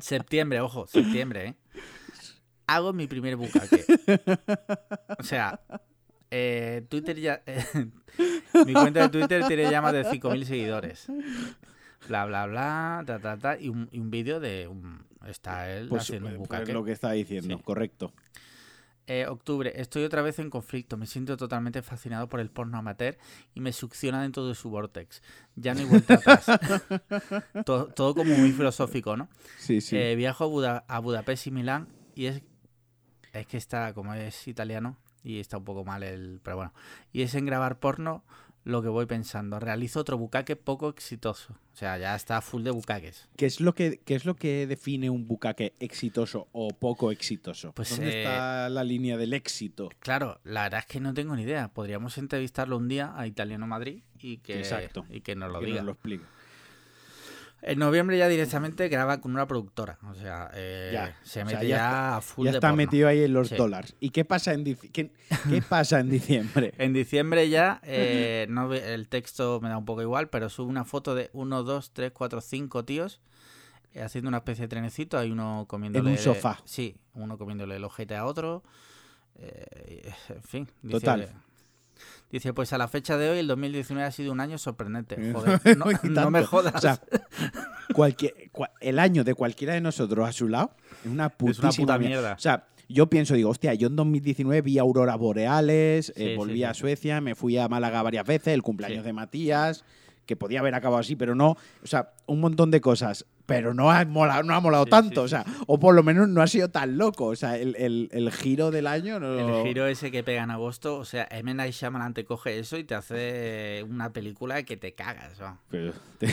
Septiembre, ojo, septiembre, ¿eh? Hago mi primer bucaque. O sea, eh, Twitter ya... mi cuenta de Twitter tiene ya más de 5.000 seguidores. Bla, bla, bla, ta, ta, ta. Y un, y un vídeo de... un- está él Pues, haciendo un pues bucaque. lo que está diciendo, Sí. correcto. Eh, octubre, estoy otra vez en conflicto. Me siento totalmente fascinado por el porno amateur y me succiona dentro de su vortex. Ya no hay vuelta atrás. todo, todo como muy filosófico, ¿no? Sí, sí. Eh, viajo a, Buda- a Budapest y Milán y es, es que está, como es italiano y está un poco mal el... Pero bueno. Y es en grabar porno lo que voy pensando. Realizo otro bucaque poco exitoso. O sea, ya está full de bucaques. ¿Qué es lo que qué es lo que define un bucaque exitoso o poco exitoso? Pues, ¿Dónde eh, está la línea del éxito? Claro, la verdad es que no tengo ni idea. Podríamos entrevistarlo un día a Italiano Madrid y que, Exacto. y que nos lo Que diga. nos lo explique. En noviembre ya directamente graba con una productora. O sea, eh, Ya, se o mete sea, ya, ya está- a full Ya de está porno. metido ahí en los Sí. dólares. ¿Y qué pasa en, qué, qué pasa en diciembre? En diciembre ya, eh, no el texto me da un poco igual, pero sube una foto de 1, 2, 3, 4, 5 tíos eh, haciendo una especie de trenecito. Hay uno comiéndole. un sofá. Sí, uno comiéndole el ojete a otro. eh, en fin. Dice, Total. Dice, pues a la fecha de hoy, el 2019 ha sido un año sorprendente. Joder, no, me jodas. O sea, cualquier, el año de cualquiera de nosotros a su lado es una es una puta mierda. mierda. O sea, yo pienso, digo, hostia, yo en 2019 vi auroras boreales, eh, volví sí, a sí. Suecia, me fui a Málaga varias veces, el cumpleaños de Matías, que podía haber acabado así, pero no. O sea, un montón de cosas pero no ha molado, no ha molado Sí, tanto, sí, o sea, o por lo menos no ha sido tan loco, o sea, el, el- el giro del año no... El giro ese que pega en agosto, o sea, M. Night Shyamalan te coge eso y te hace una película que te cagas. ¿no? Pero-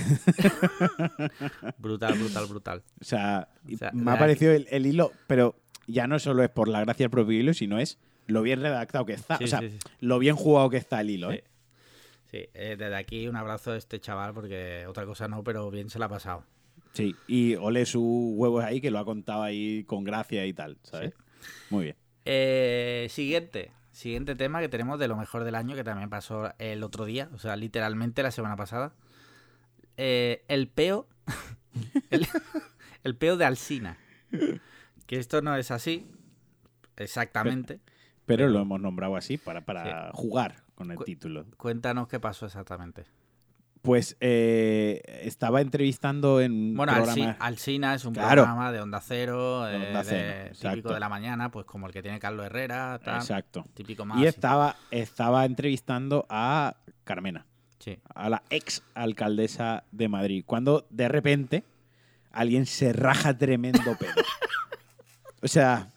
Brutal, brutal, brutal. o sea, O sea, me ha parecido el, el hilo, pero ya no solo es por la gracia del propio hilo, sino es lo bien redactado que está, o sea, lo bien jugado que está el hilo, ¿eh? Sí, eh, desde aquí un abrazo a este chaval porque otra cosa no, pero bien se la ha pasado. Sí, y ole sus huevos ahí, que lo ha contado ahí con gracia y tal, ¿sabes? Muy bien. Eh, siguiente. Siguiente tema que tenemos de lo mejor del año, que también pasó el otro día, o sea, literalmente la semana pasada. Eh, el peo. el, el peo de Alsina. Que esto no es así, exactamente. Pero Pero- lo hemos nombrado así para, para jugar con el Cu- título. Cuéntanos qué pasó exactamente. Pues eh, estaba entrevistando en Bueno, programa... Alsi- Alsina es un Claro. programa de Onda Cero, De eh, Onda de- típico de la mañana, pues como el que tiene Carlos Herrera, tal, Exacto. típico más. Y estaba, estaba entrevistando a Carmena, Sí. a la ex alcaldesa de Madrid, cuando de repente alguien se raja tremendo pedo. O sea,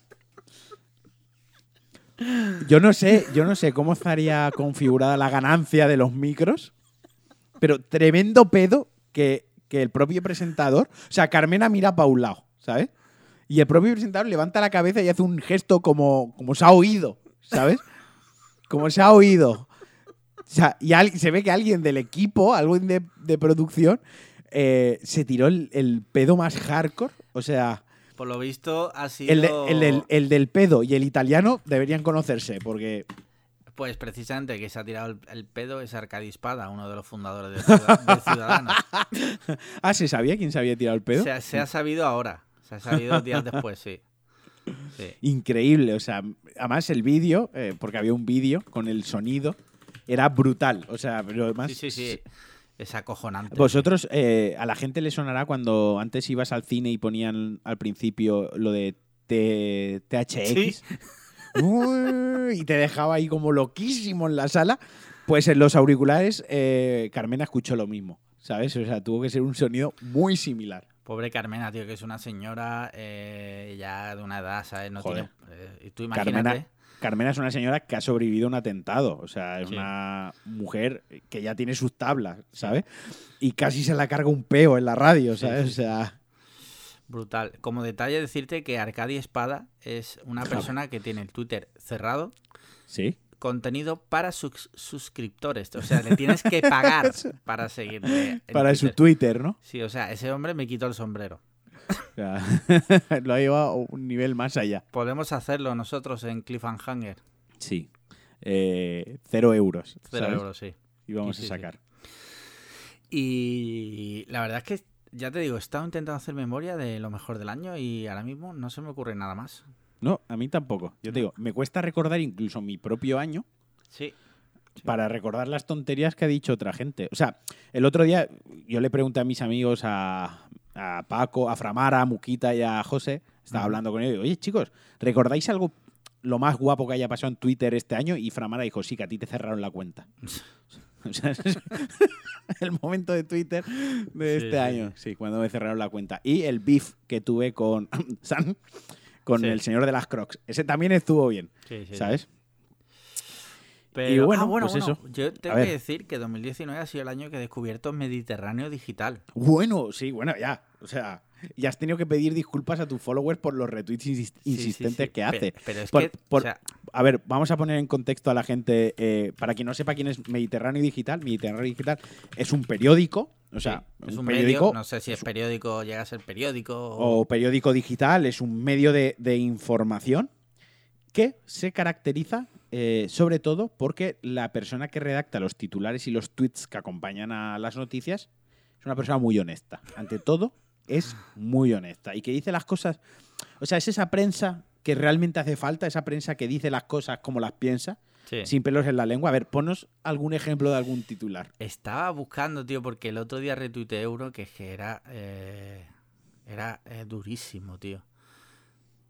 yo no sé, yo no sé cómo estaría configurada la ganancia de los micros, pero tremendo pedo que, que el propio presentador, o sea, Carmena mira para un lado, ¿sabes? Y el propio presentador levanta la cabeza y hace un gesto como, como se ha oído, ¿sabes? Como se ha oído. O sea, y al- se ve que alguien del equipo, alguien de, de producción, eh, se tiró el, el pedo más hardcore. O sea, Por lo visto ha sido. el, de- el el del pedo y el italiano deberían conocerse, porque Pues precisamente el que se ha tirado el, el pedo es Arcadi Espada, uno de los fundadores de, Ciudad- de Ciudadanos. Ah, ¿se sabía quién se había tirado el pedo? Se, ha- se ha sabido ahora. Se ha sabido días después, sí. Sí. Increíble, o sea, además el vídeo, eh, porque había un vídeo con el sonido, era brutal. O sea, pero además. Sí, sí, sí. Es acojonante. Vosotros, eh, a la gente le sonará cuando antes ibas al cine y ponían al principio lo de T- THX. Uy, y te dejaba ahí como loquísimo en la sala. Pues en los auriculares, eh, Carmena escuchó lo mismo, ¿sabes? O sea, tuvo que ser un sonido muy similar. Pobre Carmena, tío, que es una señora eh, ya de una edad, ¿sabes? No Joder. tiene. eh, tú imagínate. Carmena, Carmena es una señora que ha sobrevivido a un atentado. O sea, es Sí. una mujer que ya tiene sus tablas, ¿sabes? Y casi se la carga un peo en la radio, Sí, ¿sabes? sí. O sea, Brutal. Como detalle, decirte que Arcadi Espada es una persona que tiene el Twitter cerrado, sí. contenido para sus suscriptores. O sea, le tienes que pagar para seguirle. Para su Twitter. ¿no? Sí, o sea, ese hombre me quitó el sombrero. O sea, lo ha llevado a un nivel más allá. Podemos hacerlo nosotros en Cliffhanger. Sí. Eh, cero euros. Cero ¿sabes? euros, sí. Y vamos Sí, a sí. sacar. Y la verdad es que, ya te digo, he estado intentando hacer memoria de lo mejor del año y ahora mismo no se me ocurre nada más. No, a mí tampoco. Yo te digo, me cuesta recordar incluso mi propio año Sí. Sí. para recordar las tonterías que ha dicho otra gente. O sea, el otro día yo le pregunté a mis amigos, a, a Paco, a Framara, a Muquita y a José, estaba hablando con ellos, y digo, oye chicos, ¿recordáis algo lo más guapo que haya pasado en Twitter este año? Y Framara dijo, sí, que a ti te cerraron la cuenta. O sea, es el momento de Twitter de Sí, este sí, año, sí, cuando me cerraron la cuenta. Y el beef que tuve con San, con Sí. el señor de las Crocs. Ese también estuvo bien, ¿sabes? Pero, bueno, ah, bueno, pues bueno, eso. yo tengo que decir que 2019 ha sido el año que he descubierto Mediterráneo Digital. Bueno, sí, bueno, ya. O sea, ya has tenido que pedir disculpas a tus followers por los retweets insis- Sí, sí, insistentes sí, que hace. Pero es Por- que, por- o sea, A ver, vamos a poner en contexto a la gente, eh, para quien no sepa quién es Mediterráneo Digital, Mediterráneo Digital es un periódico, o sea, es un periódico medio, no sé si es periódico, llega a ser periódico o... o periódico digital, es un medio de, de información que se caracteriza eh, sobre todo porque la persona que redacta los titulares y los tweets que acompañan a las noticias es una persona muy honesta. Ante todo, es muy honesta y que dice las cosas. O sea, es esa prensa que realmente hace falta, esa prensa que dice las cosas como las piensa, Sí. sin pelos en la lengua. A ver, ponos algún ejemplo de algún titular. Estaba buscando, tío, porque el otro día retuiteé uno que es que era. eh, era eh, durísimo, tío.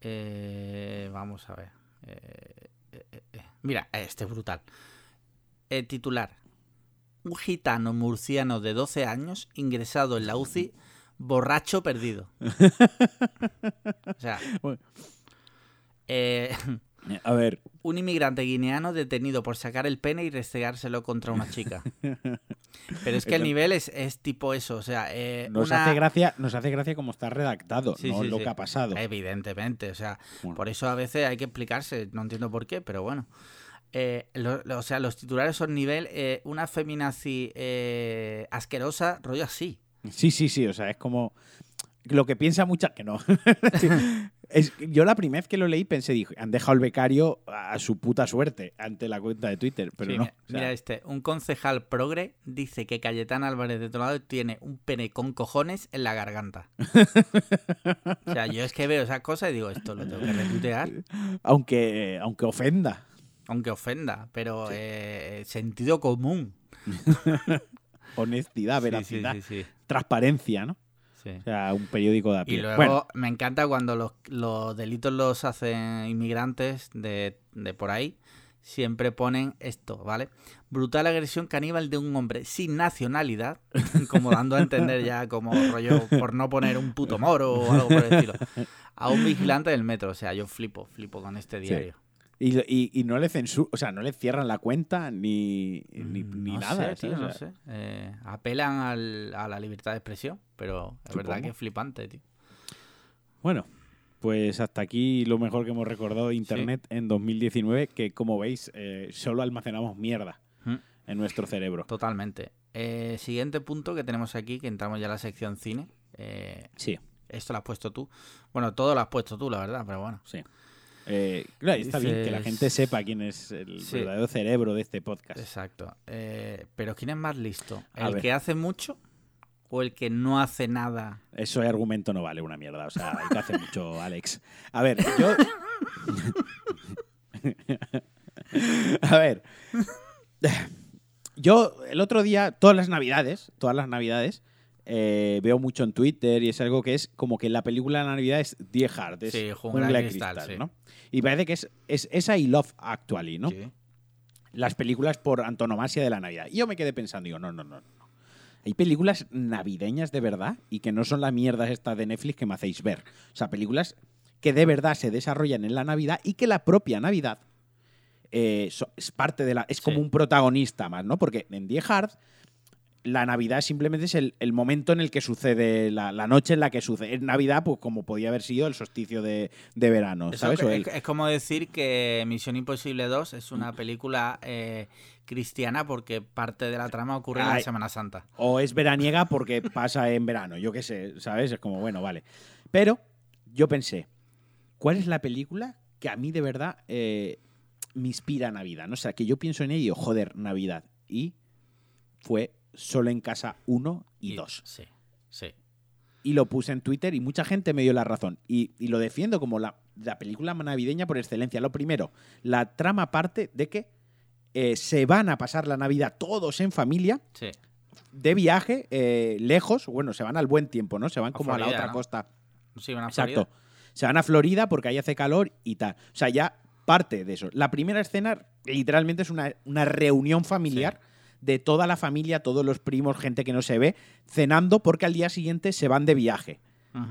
Eh, vamos a ver. Eh, eh, eh. Mira, este es brutal. El titular. Un gitano murciano de 12 años ingresado en la UCI borracho perdido. o sea, Bueno. eh, A ver, un inmigrante guineano detenido por sacar el pene y restregárselo contra una chica. Pero es que el nivel es, es tipo eso, o sea, eh, nos, una- hace gracia, nos hace gracia cómo está redactado, Sí, no sí, lo sí. que ha pasado. Evidentemente, o sea, Bueno. por eso a veces hay que explicarse, no entiendo por qué, pero bueno. Eh, lo- lo- o sea, los titulares son nivel eh, una feminazi asquerosa, rollo así. Sí, sí, sí, o sea, es como lo que piensa mucha que no. Es- yo la primera vez que lo leí pensé, dije, han dejado el becario a su puta suerte ante la cuenta de Twitter, pero Sí, no. mira, o sea, mira este, un concejal progre dice que Cayetana Álvarez de Toledo tiene un pene con cojones en la garganta. o sea, yo es que veo esas cosas y digo, esto lo tengo que retuitear, aunque, aunque ofenda. aunque ofenda, pero eh, sentido común. Honestidad, veracidad, sí, sí, sí, transparencia, ¿no? sí. O sea, un periódico de a Y pie. luego Bueno, me encanta cuando los, los delitos los hacen inmigrantes de, de por ahí. Siempre ponen esto, ¿vale? Brutal agresión caníbal de un hombre sin nacionalidad, como dando a entender ya como rollo por no poner un puto moro o algo por el estilo, a un vigilante del metro. O sea, yo flipo, flipo con este diario. Y, y- y no le censuran, o sea, no le cierran la cuenta ni, ni, ni No nada. sé, tío. Eh, apelan al- a la libertad de expresión, pero es verdad que es flipante, tío. Bueno, pues hasta aquí lo mejor que hemos recordado de Internet en 2019, que como veis, eh, solo almacenamos mierda Mm. en nuestro cerebro. Totalmente. Eh, siguiente punto que tenemos aquí, que entramos ya a la sección cine. Eh, Sí, esto lo has puesto tú. Bueno, todo lo has puesto tú, la verdad, pero bueno. sí. Eh, claro, está bien que la gente sepa quién es el Sí. verdadero cerebro de este podcast. Exacto. Eh, pero ¿quién es más listo? A ¿El ver. que hace mucho o el que no hace nada? Eso de argumento no vale una mierda. O sea, hay que hacer mucho, Alex. A ver, yo. A ver. Yo el otro día, todas las navidades, todas las navidades, eh, veo mucho en Twitter y es algo que es como que la película de Navidad es Die Hard, es Sí, Jungla de Cristal, sí. ¿no? Y parece que es, es esa y Love Actually, ¿no? Sí. las películas por antonomasia de la Navidad. Y yo me quedé pensando, digo, no, no, no. no. Hay películas navideñas de verdad y que no son la mierda esta de Netflix que me hacéis ver. O sea, películas que de verdad se desarrollan en la Navidad y que la propia Navidad eh, so- es parte de la. es como Sí. un protagonista más, ¿no? Porque en Die Hard la Navidad simplemente es el, el momento en el que sucede, la, la noche en la que sucede. En Navidad, pues como podía haber sido el solsticio de, de verano, ¿sabes? es, como decir que Misión Imposible 2 es una película eh, cristiana porque parte de la trama ocurre en la. Semana Santa. O es veraniega porque pasa en verano, yo qué sé, ¿sabes? Es como, bueno, vale. Pero yo pensé, ¿cuál es la película que a mí de verdad eh, me inspira a Navidad? ¿no? O sea, que yo pienso en ello, joder, Navidad. Y fue Solo en Casa 1 y 2. Sí, sí. Y lo puse en Twitter y mucha gente me dio la razón. Y, y lo defiendo como la, la película navideña por excelencia. Lo primero, la trama parte de que eh, se van a pasar la Navidad todos en familia sí. de viaje eh, lejos, bueno, se van al buen tiempo, ¿no? Se van A como a la otra ¿no? costa. Sí, una Exacto. Florida. Se van a Florida porque ahí hace calor y tal. O sea, ya parte de eso. La primera escena literalmente es una, una reunión familiar de toda la familia, todos los primos, gente que no se ve, cenando porque al día siguiente se van de viaje.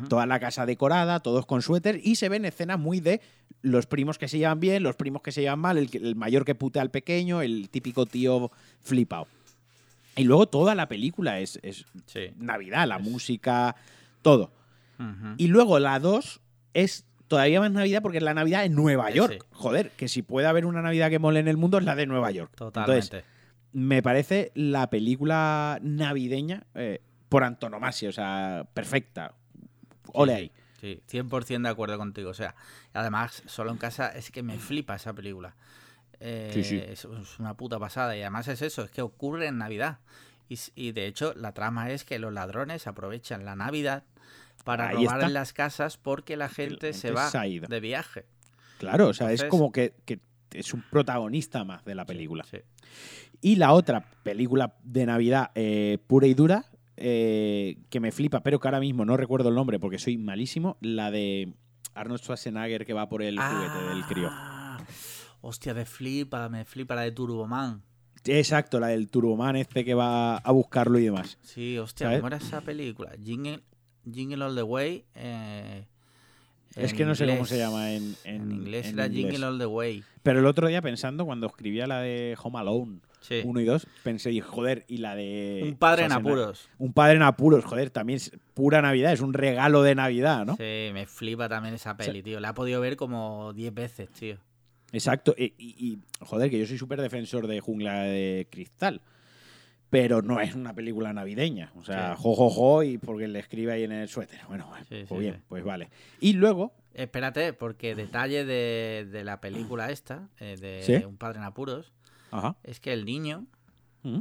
Toda la casa decorada, todos con suéter y se ven escenas muy de los primos que se llevan bien, los primos que se llevan mal, el, el mayor que putea al pequeño, el típico tío flipado. Y luego toda la película es, es Sí. Navidad, la Es- música, todo. Y luego la 2 es todavía más Navidad porque es la Navidad en Nueva York. sí. Joder, que si puede haber una Navidad que mole en el mundo es la de Nueva York. Totalmente. Entonces, me parece la película navideña eh, por antonomasia, o sea, perfecta. Ole ahí. Sí, 100% de acuerdo contigo. O sea, además, solo en casa es que me flipa esa película. Eh, Sí, sí. Es, una puta pasada. Y además es eso, es que ocurre en Navidad. Y, de hecho, la trama es que los ladrones aprovechan la Navidad para Ahí robar está. en las casas porque la gente se gente va se de viaje. Claro, o sea, es como que, que es un protagonista más de la película. Sí. Y la otra película de Navidad eh, pura y dura, eh, que me flipa, pero que ahora mismo no recuerdo el nombre porque soy malísimo, la de Arnold Schwarzenegger que va por el juguete del crío. Ah, Hostia, me flipa, me flipa la de Turboman. Exacto, la del Turboman este que va a buscarlo y demás. Sí, hostia. ¿cómo era esa película? Jingle, Jingle All the Way. eh, Es que no sé cómo se llama en, en, En, inglés en era inglés. Jingle All the Way. Pero el otro día pensando, cuando escribía la de Home Alone Sí. 1 y 2, pensé, joder, y la de... Un padre en apuros. Un padre en apuros, joder, también es pura Navidad, es un regalo de Navidad, ¿no? Sí, me flipa también esa peli, tío. La he podido ver como 10 veces, tío. Exacto. Y, y- y, joder, que yo soy súper defensor de Jungla de Cristal. Pero no es una película navideña. O sea, Sí. jo, jo, jo, y porque le escribe ahí en el suéter. Bueno, Sí, pues sí, bien, pues vale. Y luego, Espérate, porque detalle de, de la película esta, eh, de. Un padre en apuros, ajá. es que el niño ¿Mm?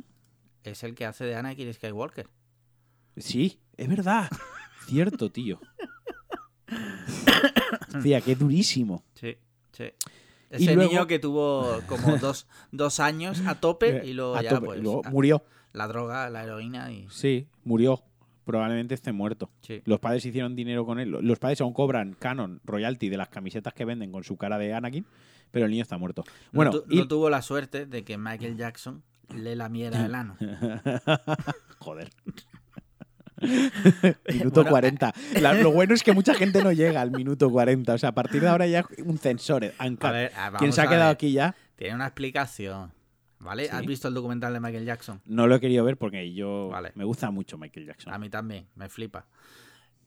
es el que hace de Anakin Skywalker. Sí, es verdad. Cierto, tío. Hostia, qué durísimo. Sí, sí. Y Ese luego- niño que tuvo como dos, dos años a tope y luego A ya tope. pues Luego a- murió. La droga, la heroína y Sí, murió. Probablemente esté muerto. sí. Los padres hicieron dinero con él. Los padres aún cobran canon, royalty de las camisetas que venden con su cara de Anakin, pero el niño está muerto. No Bueno, tu- y- no tuvo la suerte de que Michael Jackson le lamiera el ano. Joder. minuto Bueno, 40. La- lo bueno es que mucha gente no llega al minuto 40. O sea, a partir de ahora ya un censor. Anca. ver, ah, ¿Quién se ha quedado aquí ya? Tiene una explicación. ¿Vale? Sí. ¿Has visto el documental de Michael Jackson? No lo he querido ver porque yo Vale. me gusta mucho Michael Jackson. A mí también, me flipa.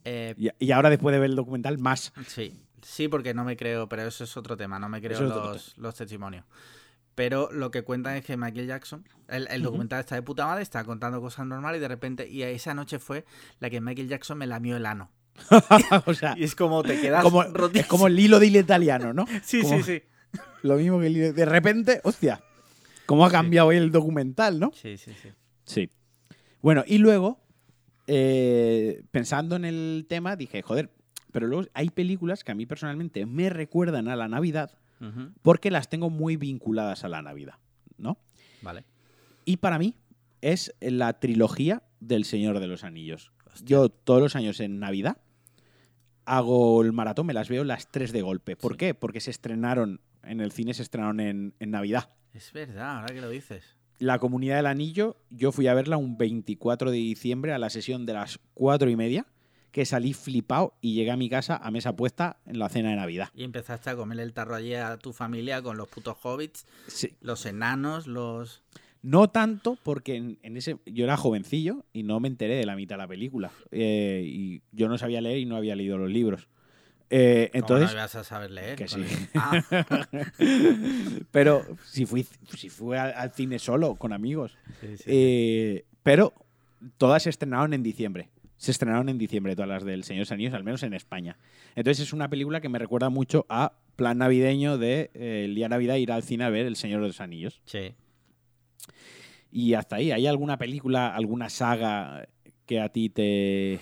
Eh, Y, y ahora después de ver el documental, más. sí, sí, porque no me creo, pero eso es otro tema, no me creo los, los testimonios. Pero lo que cuentan es que Michael Jackson, el, el documental está de puta madre, está contando cosas normales y de repente, y esa noche fue la que Michael Jackson me lamió el ano. o sea, Y es como te quedas como, es como el hilo de hilo italiano, ¿no? Sí, como- sí, sí. Lo mismo que el hilo. De repente, hostia, ¿cómo ha cambiado hoy el documental, no? Sí, sí, sí. Sí. Bueno, y luego, eh, pensando en el tema, dije, joder, pero luego hay películas que a mí personalmente me recuerdan a la Navidad porque las tengo muy vinculadas a la Navidad, ¿no? Vale. Y para mí es la trilogía del Señor de los Anillos. Hostia. Yo todos los años en Navidad hago el maratón, me las veo las tres de golpe. ¿Por Sí. qué? Porque se estrenaron, en el cine se estrenaron en, en Navidad. Es verdad, ahora que lo dices. La Comunidad del Anillo, yo fui a verla un 24 de diciembre a la sesión de las cuatro y media, que salí flipado y llegué a mi casa a mesa puesta en la cena de Navidad. Y empezaste a comerle el tarro allí a tu familia con los putos hobbits, Sí. los enanos, los... No tanto porque en, en ese yo era jovencillo y no me enteré de la mitad de la película. Eh, y yo no sabía leer y no había leído los libros. Eh, ¿Cómo entonces, no ibas a saber leer? que sí. el- Ah, pero si fui, si fui al, al cine solo, con amigos. sí, sí. Eh, pero todas se estrenaron en diciembre. Se estrenaron en diciembre todas las del Señor de los Anillos, al menos en España. Entonces es una película que me recuerda mucho a plan navideño de eh, el día de Navidad ir al cine a ver El Señor de los Anillos. Sí. Y hasta ahí, ¿hay alguna película, alguna saga que a ti te,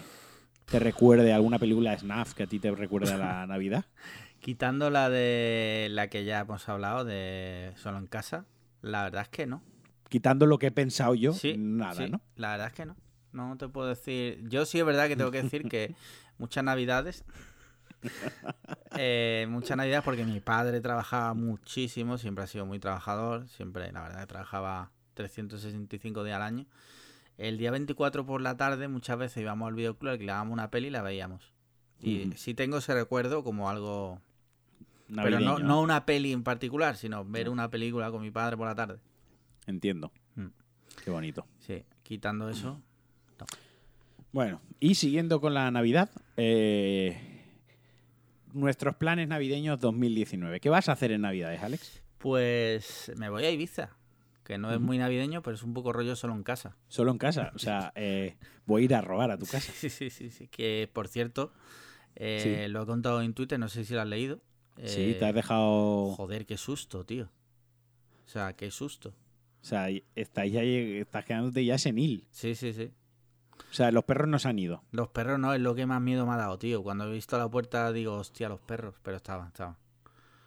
te recuerde, alguna película de SNAF que a ti te recuerde a la Navidad? Quitando la de la que ya hemos hablado, de Solo en Casa, la verdad es que no. Quitando lo que he pensado yo, Sí, nada, sí, ¿no? La verdad es que no. No te puedo decir. Yo sí es verdad que tengo que decir que muchas navidades. eh, muchas navidades porque mi padre trabajaba muchísimo, siempre ha sido muy trabajador, siempre, la verdad, trabajaba 365 días al año. El día 24 por la tarde muchas veces íbamos al videoclub, alquilábamos una peli y la veíamos. Y Ujú. sí tengo ese recuerdo como algo... pero no, no una peli en particular, sino ver una película con mi padre por la tarde. Entiendo. Mm. Qué bonito. Sí, quitando eso... Bueno, y siguiendo con la Navidad, eh, nuestros planes navideños 2019. ¿Qué vas a hacer en Navidades, Alex? Pues me voy a Ibiza, que no es muy navideño, pero es un poco rollo solo en casa. Solo en casa. O sea, eh, voy a ir a robar a tu casa. Sí, sí, sí, sí. Que por cierto, eh, lo he contado en Twitter, no sé si lo has leído. Sí, Eh, te has dejado. Joder, qué susto, tío. O sea, qué susto. O sea, estás, ya, estás quedándote ya senil. Sí, sí, sí. O sea, los perros no se han ido. Los perros no es lo que más miedo me ha dado, tío. Cuando he visto la puerta digo, hostia, los perros. Pero estaban, estaban.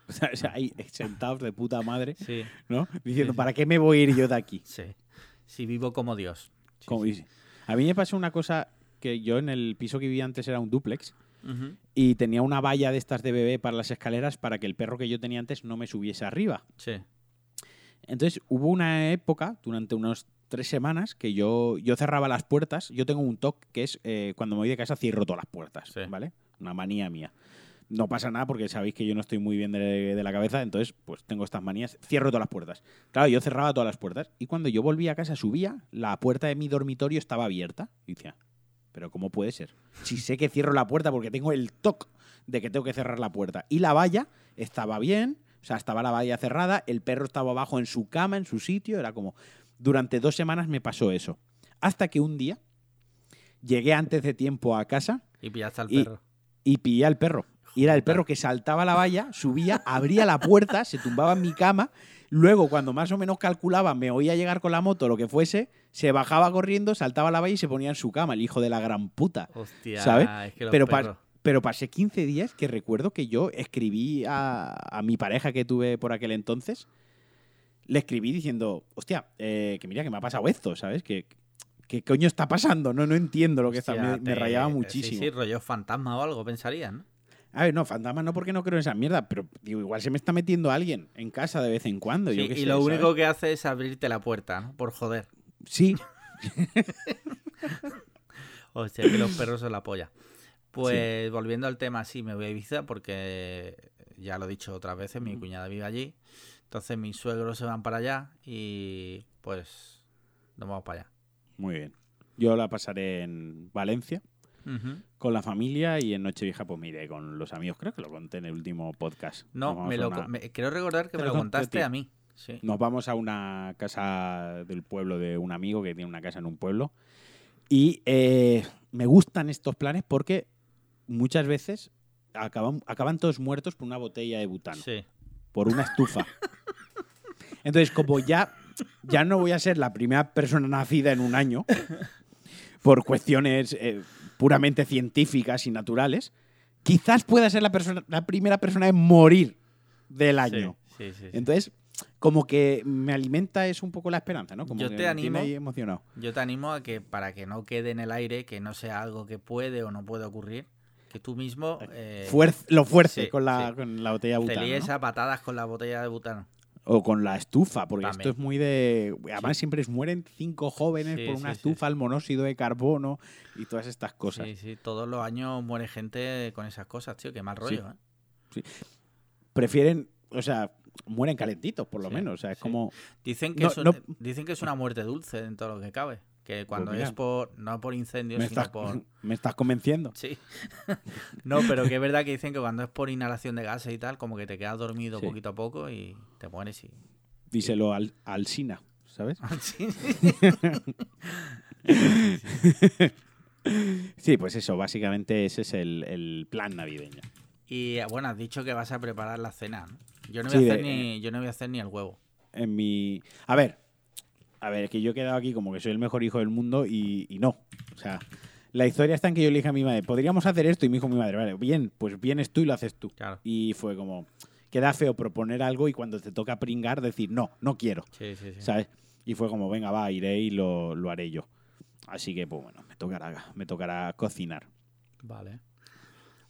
O sea, ahí sentados de puta madre, Sí, ¿no? Diciendo, sí. ¿para qué me voy a ir yo de aquí? sí. Sí, vivo como Dios. Como. A mí me pasó una cosa que yo en el piso que vivía antes era un duplex y tenía una valla de estas de bebé para las escaleras para que el perro que yo tenía antes no me subiese arriba. Sí. Entonces hubo una época, durante unos tres semanas que yo, yo cerraba las puertas. Yo tengo un toque que es eh, cuando me voy de casa cierro todas las puertas, Sí. ¿vale? Una manía mía. No pasa nada porque sabéis que yo no estoy muy bien de, de la cabeza, entonces pues tengo estas manías. Cierro todas las puertas. Claro, yo cerraba todas las puertas y cuando yo volvía a casa subía, la puerta de mi dormitorio estaba abierta. Y decía, pero ¿cómo puede ser? Si sé que cierro la puerta porque tengo el toque de que tengo que cerrar la puerta. Y la valla estaba bien, o sea, estaba la valla cerrada, el perro estaba abajo en su cama, en su sitio, era como... Durante dos semanas me pasó eso. Hasta que un día llegué antes de tiempo a casa Y pillaste al Y- perro. y pillé al perro. Y era el perro que saltaba la valla, subía, abría la puerta, se tumbaba en mi cama. Luego, cuando más o menos calculaba, me oía llegar con la moto, lo que fuese, se bajaba corriendo, saltaba la valla y se ponía en su cama, el hijo de la gran puta. Hostia, ¿sabes? es que Pero, perros. pero pasé 15 días que recuerdo que yo escribí a, a mi pareja que tuve por aquel entonces. Le escribí diciendo, hostia, eh, que mira que me ha pasado esto, ¿sabes? Que, ¿Qué coño está pasando? No, no entiendo lo que está. Hostia, Me, me te- rayaba sí, muchísimo. Sí, rollo fantasma o algo, pensarían. ¿no? A ver, no, fantasma no porque no creo en esa mierda, pero digo, igual se me está metiendo alguien en casa de vez en cuando. yo y sé, lo ¿sabes? único que hace es abrirte la puerta, ¿no? Por joder. Sí, Hostia, que los perros son la polla. Pues volviendo al tema, sí, me voy a Ibiza porque ya lo he dicho otras veces, mi cuñada vive allí. Entonces mis suegros se van para allá y pues nos vamos para allá. muy bien. Yo la pasaré en Valencia Con la familia y en Nochevieja pues miré con los amigos. Creo que lo conté en el último podcast. No, me a lo, una- co- me- creo recordar que me lo contaste tío. a mí. Sí. Nos vamos a una casa del pueblo de un amigo que tiene una casa en un pueblo. Y eh, me gustan estos planes porque muchas veces acaban, acaban todos muertos por una botella de butano, Sí. por una estufa. Entonces, como ya, ya no voy a ser la primera persona nacida en un año, por cuestiones eh, puramente científicas y naturales, quizás pueda ser la, persona, la primera persona en morir del año. Sí, sí, sí, sí. Entonces, como que me alimenta es un poco la esperanza, ¿no? Como Yo que te me animo- tiene ahí emocionado. Yo te animo a que para que no quede en el aire, que no sea algo que puede o no puede ocurrir, que tú mismo eh, Fuerz- lo fuerce sí, con, la, sí. con la botella de te butano. líes ¿no? a patadas con la botella de butano. O con la estufa, porque También. esto es muy de. Además, siempre es- mueren cinco jóvenes Sí, por una sí, sí, estufa, el monóxido de carbono y todas estas cosas. Sí, sí, todos los años muere gente con esas cosas, tío, qué mal rollo, ¿eh? Prefieren, o sea, mueren calentitos, por lo Sí, menos. O sea, es sí. como. Dicen que, No, es no- dicen que es una muerte dulce en todo lo que cabe. Que cuando mira. es por, no por incendios, Me sino estás, por... me estás convenciendo. Sí. no, pero que es verdad que dicen que cuando es por inhalación de gases y tal, como que te quedas dormido Sí. poquito a poco y te mueres y... Díselo al, al Sina, ¿sabes? Sí. Sí, pues eso, básicamente ese es el, el plan navideño. Y bueno, has dicho que vas a preparar la cena. ¿no? Yo no Sí, voy a hacer de- ni, yo no voy a hacer ni el huevo. en mi. A ver, a ver, que yo he quedado aquí como que soy el mejor hijo del mundo y, y no. O sea, la historia está en que yo le dije a mi madre, podríamos hacer esto y me dijo mi madre, vale, bien, pues vienes tú y lo haces tú. Claro. Y fue como, queda feo proponer algo y cuando te toca pringar decir, no, no quiero, Sí, sí, sí. ¿sabes? Y fue como, venga, va, iré y lo, lo haré yo. Así que, pues bueno, me tocará, me tocará cocinar. Vale.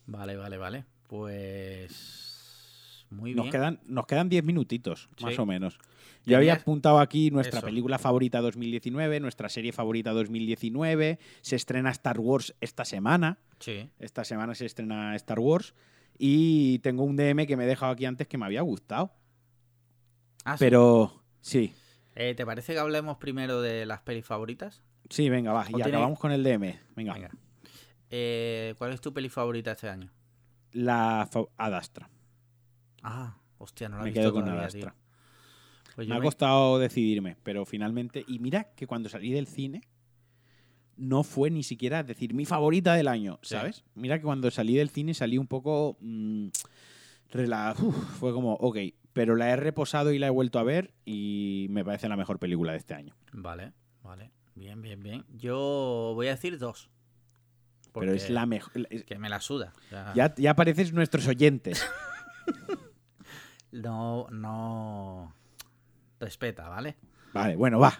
Vale, vale, vale. Pues... Muy Nos bien. quedan, nos quedan 10 minutitos, más o menos. Yo había apuntado aquí nuestra Eso. película favorita 2019, nuestra serie favorita 2019. Se estrena Star Wars esta semana. Sí. Esta semana se estrena Star Wars. Y tengo un DM que me he dejado aquí antes que me había gustado. Ah. Pero sí, Eh, ¿Te parece que hablemos primero de las pelis favoritas? sí, venga, va. Y tiene- acabamos con el DM. Venga. Venga. Eh, ¿Cuál es tu peli favorita este año? La Adastra. Ah, hostia, no la he me visto quedo con todavía, Adastra. tío. Pues Me ha me- costado decidirme, pero finalmente. Y mira que cuando salí del cine no fue ni siquiera decir mi favorita del año, Sí. ¿sabes? Mira que cuando salí del cine salí un poco. mm, rela- uf, fue como, ok, pero la he reposado y la he vuelto a ver y me parece la mejor película de este año. Vale, vale. Bien, bien, bien. Yo voy a decir dos. Pero es la mejor. Que me la suda. Sea, Ya, ya pareces nuestros oyentes. No, no... Respeta, ¿vale? Vale, bueno, va.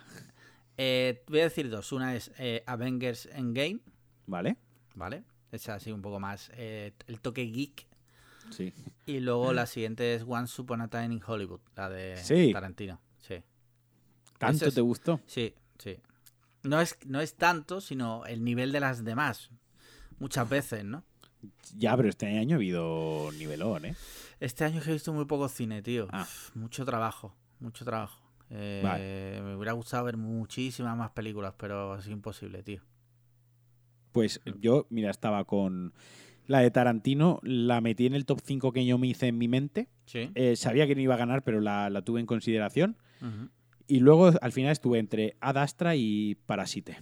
Eh, voy a decir dos. Una es eh, Avengers Endgame, Vale. ¿vale? Es así un poco más eh, el toque geek. Sí. Y luego la siguiente es Once Upon a Time in Hollywood, la de Sí. Tarantino. Sí. ¿Tanto es- te gustó? Sí, Sí. No es, no es tanto, sino el nivel de las demás. Muchas veces, ¿no? Ya, pero este año ha habido nivelón, ¿eh? Este año he visto muy poco cine, tío. Ah. Mucho trabajo, mucho trabajo. Eh, Vale. Me hubiera gustado ver muchísimas más películas, pero es imposible, tío. Pues yo, mira, estaba con la de Tarantino, la metí en el top 5 que yo me hice en mi mente. Sí. Eh, sabía que no iba a ganar, pero la, la tuve en consideración. Y luego, al final, estuve entre Ad Astra y Parasite.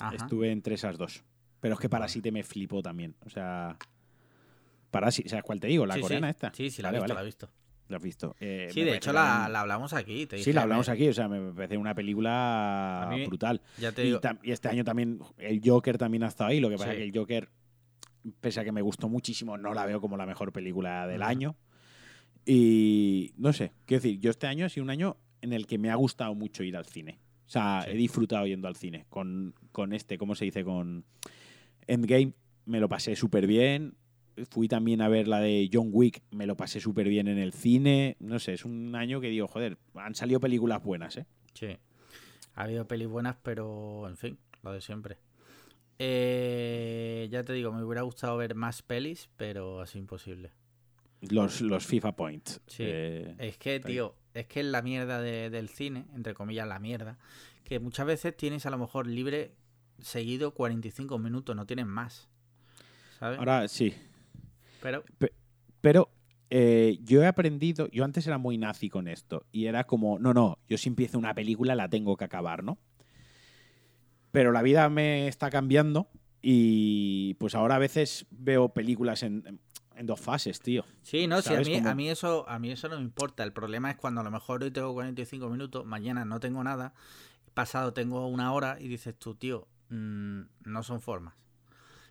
Ajá. Estuve entre esas dos. Pero es que Parasite me flipó también. O sea. Parasite, ¿sabes cuál te digo? La Sí, sí. coreana esta. Sí, sí, la Vale, he visto, vale. la he visto. La has visto. Eh, Sí, de hecho la, hablamos aquí. te Sí, la hablamos aquí. O sea, me parece una película mí- brutal. Ya te Y, digo. tam- y este año también el Joker también ha estado ahí. Lo que pasa Sí. es que el Joker, pese a que me gustó muchísimo, no la veo como la mejor película del año. Y no sé, quiero decir, yo este año ha sido un año en el que me ha gustado mucho ir al cine. O sea, Sí. he disfrutado yendo al cine. Con, con este, ¿cómo se dice? Con Endgame me lo pasé súper bien. Fui también a ver la de John Wick, me lo pasé súper bien en el cine. No sé, es un año que digo, joder, han salido películas buenas, ¿eh? Sí. Ha habido pelis buenas, pero en fin, lo de siempre. Eh, ya te digo, me hubiera gustado ver más pelis, pero es imposible. Los, los FIFA Points. Sí. Eh, Es que, tío, es que es la mierda de- del cine, entre comillas, la mierda, que muchas veces tienes a lo mejor libre seguido 45 minutos, no tienes más. ¿Sabes? ahora sí. Pero, Pero eh, yo he aprendido, yo antes era muy nazi con esto, y era como, no, no, yo si empiezo una película la tengo que acabar, ¿no? Pero la vida me está cambiando y pues ahora a veces veo películas en, en dos fases, tío. sí, no, sí, a ¿Sabes mí, a, mí eso, a mí eso no me importa. El problema es cuando a lo mejor hoy tengo 45 minutos, mañana no tengo nada, pasado tengo una hora y dices tú, tío, mm, no son formas.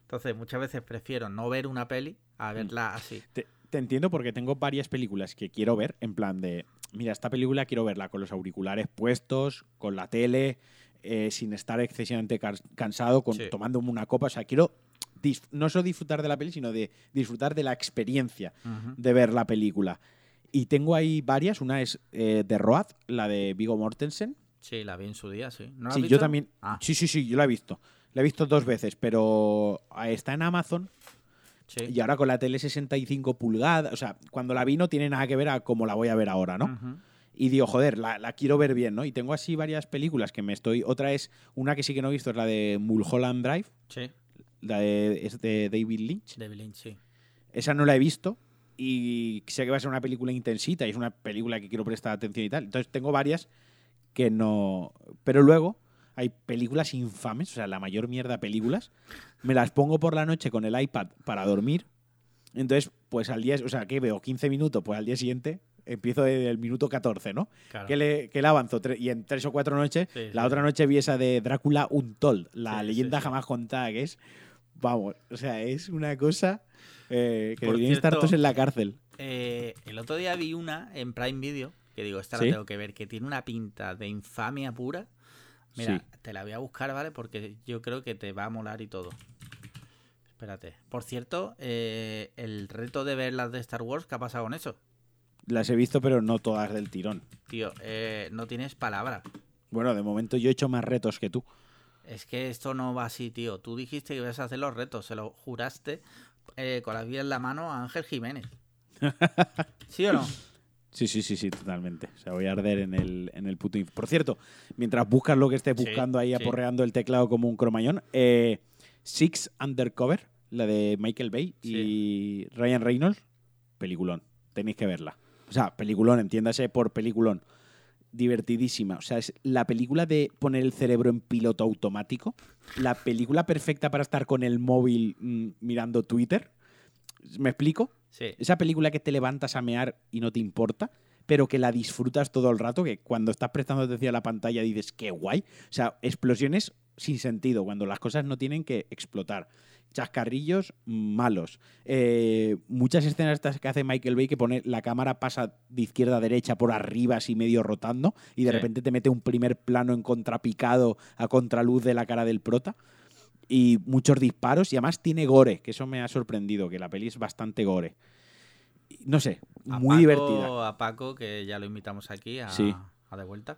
Entonces, muchas veces prefiero no ver una peli a verla así. Te, te entiendo porque tengo varias películas que quiero ver, en plan de, mira, esta película quiero verla con los auriculares puestos, con la tele, eh, sin estar excesivamente cansado, con, Sí. tomándome una copa. O sea, quiero no solo disfrutar de la peli, sino de disfrutar de la experiencia Ujú. de ver la película. Y tengo ahí varias. Una es eh, de Road, la de Vigo Mortensen. Sí, la vi en su día, sí. ¿No la has Sí, yo visto? también. Ah, Sí, sí, sí, yo la he visto. La he visto dos veces, pero ah, está en Amazon sí. y ahora con la tele 65 pulgadas. O sea, cuando la vi no tiene nada que ver a cómo la voy a ver ahora, ¿no? Y digo, joder, la, la quiero ver bien, ¿no? Y tengo así varias películas que me estoy. Otra es una que sí que no he visto, es la de Mulholland Drive, Sí, la de, es de David Lynch. David Lynch, sí. Esa no la he visto y sé que va a ser una película intensita y es una película que quiero prestar atención y tal. Entonces tengo varias que no... Pero luego hay películas infames, o sea, la mayor mierda películas. Me las pongo por la noche con el iPad para dormir. Entonces, pues al día... O sea, ¿qué veo? 15 minutos, pues al día siguiente empiezo desde el minuto 14, ¿no? Claro. Que le, que le avanzo y en tres o cuatro noches. Sí, la sí, otra noche vi esa de Drácula Untold, la Sí, leyenda jamás contada, que es... Vamos, o sea, es una cosa eh, que deberían estar todos en la cárcel. Eh, el otro día vi una en Prime Video, que digo, esta la tengo que ver, que tiene una pinta de infamia pura. Mira, Sí. te la voy a buscar, ¿vale? Porque yo creo que te va a molar y todo. Espérate. Por cierto, eh, el reto de ver las de Star Wars, ¿qué ha pasado con eso? Las he visto, pero no todas del tirón. Tío, eh, no tienes palabra. Bueno, de momento yo he hecho más retos que tú. Es que esto no va así, tío. Tú dijiste que ibas a hacer los retos, se lo juraste eh, con la vida en la mano a Ángel Jiménez. ¿Sí o no? Sí, sí, sí, sí, totalmente. O sea, voy a arder en el, en el puto... Por cierto, mientras buscas lo que estés Sí, buscando ahí sí. aporreando el teclado como un cromañón, eh, Six Undercover, la de Michael Bay y Ryan Reynolds, peliculón. Tenéis que verla. O sea, peliculón, entiéndase por peliculón. Divertidísima. O sea, es la película de poner el cerebro en piloto automático. La película perfecta para estar con el móvil mm, mirando Twitter. ¿Me explico? Sí. Esa película que te levantas a mear y no te importa, pero que la disfrutas todo el rato, que cuando estás prestando atención a la pantalla dices, qué guay. O sea, explosiones sin sentido, cuando las cosas no tienen que explotar. Chascarrillos malos. Eh, muchas escenas estas que hace Michael Bay que pone la cámara pasa de izquierda a derecha por arriba así medio rotando y de Sí. repente te mete un primer plano en contrapicado a contraluz de la cara del prota y muchos disparos y además tiene gore, que eso me ha sorprendido, que la peli es bastante gore. No sé, A muy Paco- divertida. A Paco, que ya lo invitamos aquí a, Sí. a de vuelta.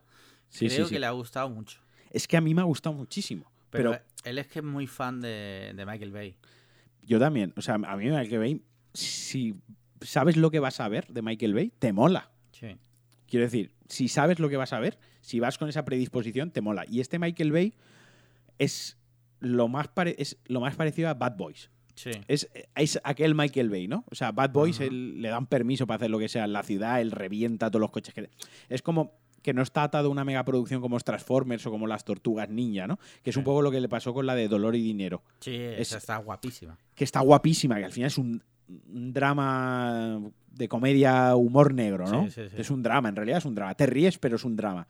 Sí, Creo sí. que le ha gustado mucho. es que a mí me ha gustado muchísimo. Pero, Pero, él es que es muy fan de, de Michael Bay. yo también, o sea, a mí Michael Bay, si sabes lo que vas a ver de Michael Bay, te mola. Sí. Quiero decir, si sabes lo que vas a ver, si vas con esa predisposición, te mola. Y este Michael Bay es lo más, es lo más parecido a Bad Boys. Sí. Es, es aquel Michael Bay, ¿no? O sea, Bad Boys él- le dan permiso para hacer lo que sea en la ciudad, él revienta todos los coches que... Es como que no está atado a una megaproducción como Transformers o como las Tortugas Ninja, ¿no? Que es un poco lo que le pasó con la de Dolor y Dinero. Sí, Es- esa está guapísima. Que está guapísima, que al final es un, un drama de comedia humor negro, ¿no? Sí, sí, sí. Es un drama, en realidad es un drama. Te ríes, pero es un drama.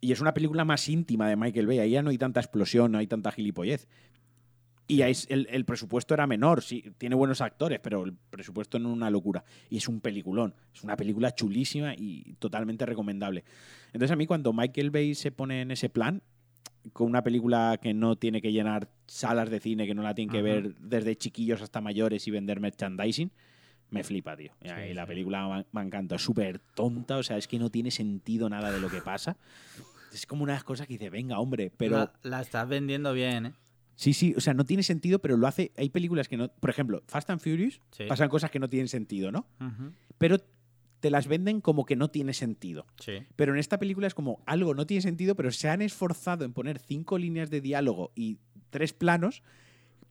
Y es una película más íntima de Michael Bay. Ahí ya no hay tanta explosión, no hay tanta gilipollez. Y ahí el, el presupuesto era menor, sí, tiene buenos actores, pero el presupuesto no es una locura. Y es un peliculón. Es una película chulísima y totalmente recomendable. Entonces a mí cuando Michael Bay se pone en ese plan, con una película que no tiene que llenar salas de cine, que no la tienen que Ajá. ver desde chiquillos hasta mayores y vender merchandising, me flipa, tío. Y Sí, la sí. película me, encanta. Es súper tonta, o sea, es que no tiene sentido nada de lo que pasa. Es como una de las cosas que dice, venga, hombre, pero... La, la estás vendiendo bien, ¿eh? Sí, sí, o sea, no tiene sentido, pero lo hace. Hay películas que no. Por ejemplo, Fast and Furious Sí. pasan cosas que no tienen sentido, ¿no? Pero te las venden como que no tiene sentido. Sí. Pero en esta película es como algo no tiene sentido, pero se han esforzado en poner cinco líneas de diálogo y tres planos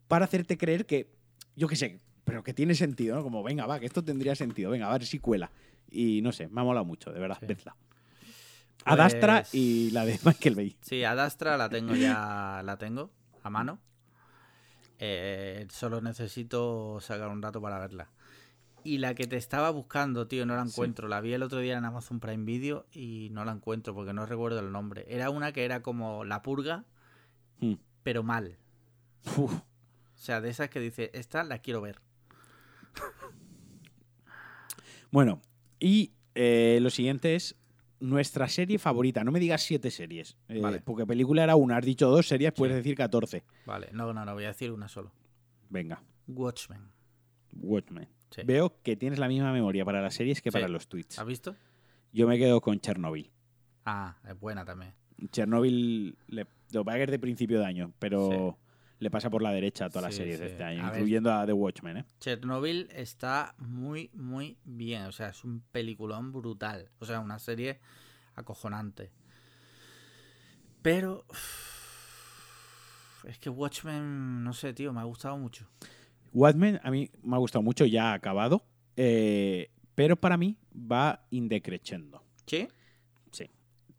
para hacerte creer que, yo qué sé, pero que tiene sentido, ¿no? Como, venga, va, que esto tendría sentido, venga, a ver si cuela. Y no sé, me ha molado mucho, de verdad, Sí. vedla. Adastra Pues- y la de Michael Bay. Sí, Adastra la tengo ya, la tengo a mano. Eh, solo necesito sacar un rato para verla. Y la que te estaba buscando, tío, no la Sí. encuentro. La vi el otro día en Amazon Prime Video y no la encuentro porque no recuerdo el nombre. Era una que era como La Purga, Hmm. pero mal. Uf. O sea, de esas que dice, esta la quiero ver. Bueno, y eh, lo siguiente es nuestra serie favorita. No me digas siete series. eh, Vale. Porque película era una. Has dicho dos series, puedes Sí. decir 14. Vale, no, no, no, voy a decir una solo. Venga, Watchmen. Watchmen. Sí. Veo que tienes la misma memoria para las series que Sí. para los tweets. ¿Has visto? Yo me quedo con Chernobyl. Ah, es buena también. Chernobyl le, lo va a ver de principio de año, pero le pasa por la derecha a todas las Sí, series de este año, A ver. incluyendo a The Watchmen. ¿eh? Chernobyl está muy, muy bien. O sea, es un peliculón brutal. O sea, una serie acojonante. Pero. Es que Watchmen, no sé, tío, me ha gustado mucho. Watchmen a mí me ha gustado mucho, ya ha acabado, eh, pero para mí va indecreciendo. ¿Sí? Sí.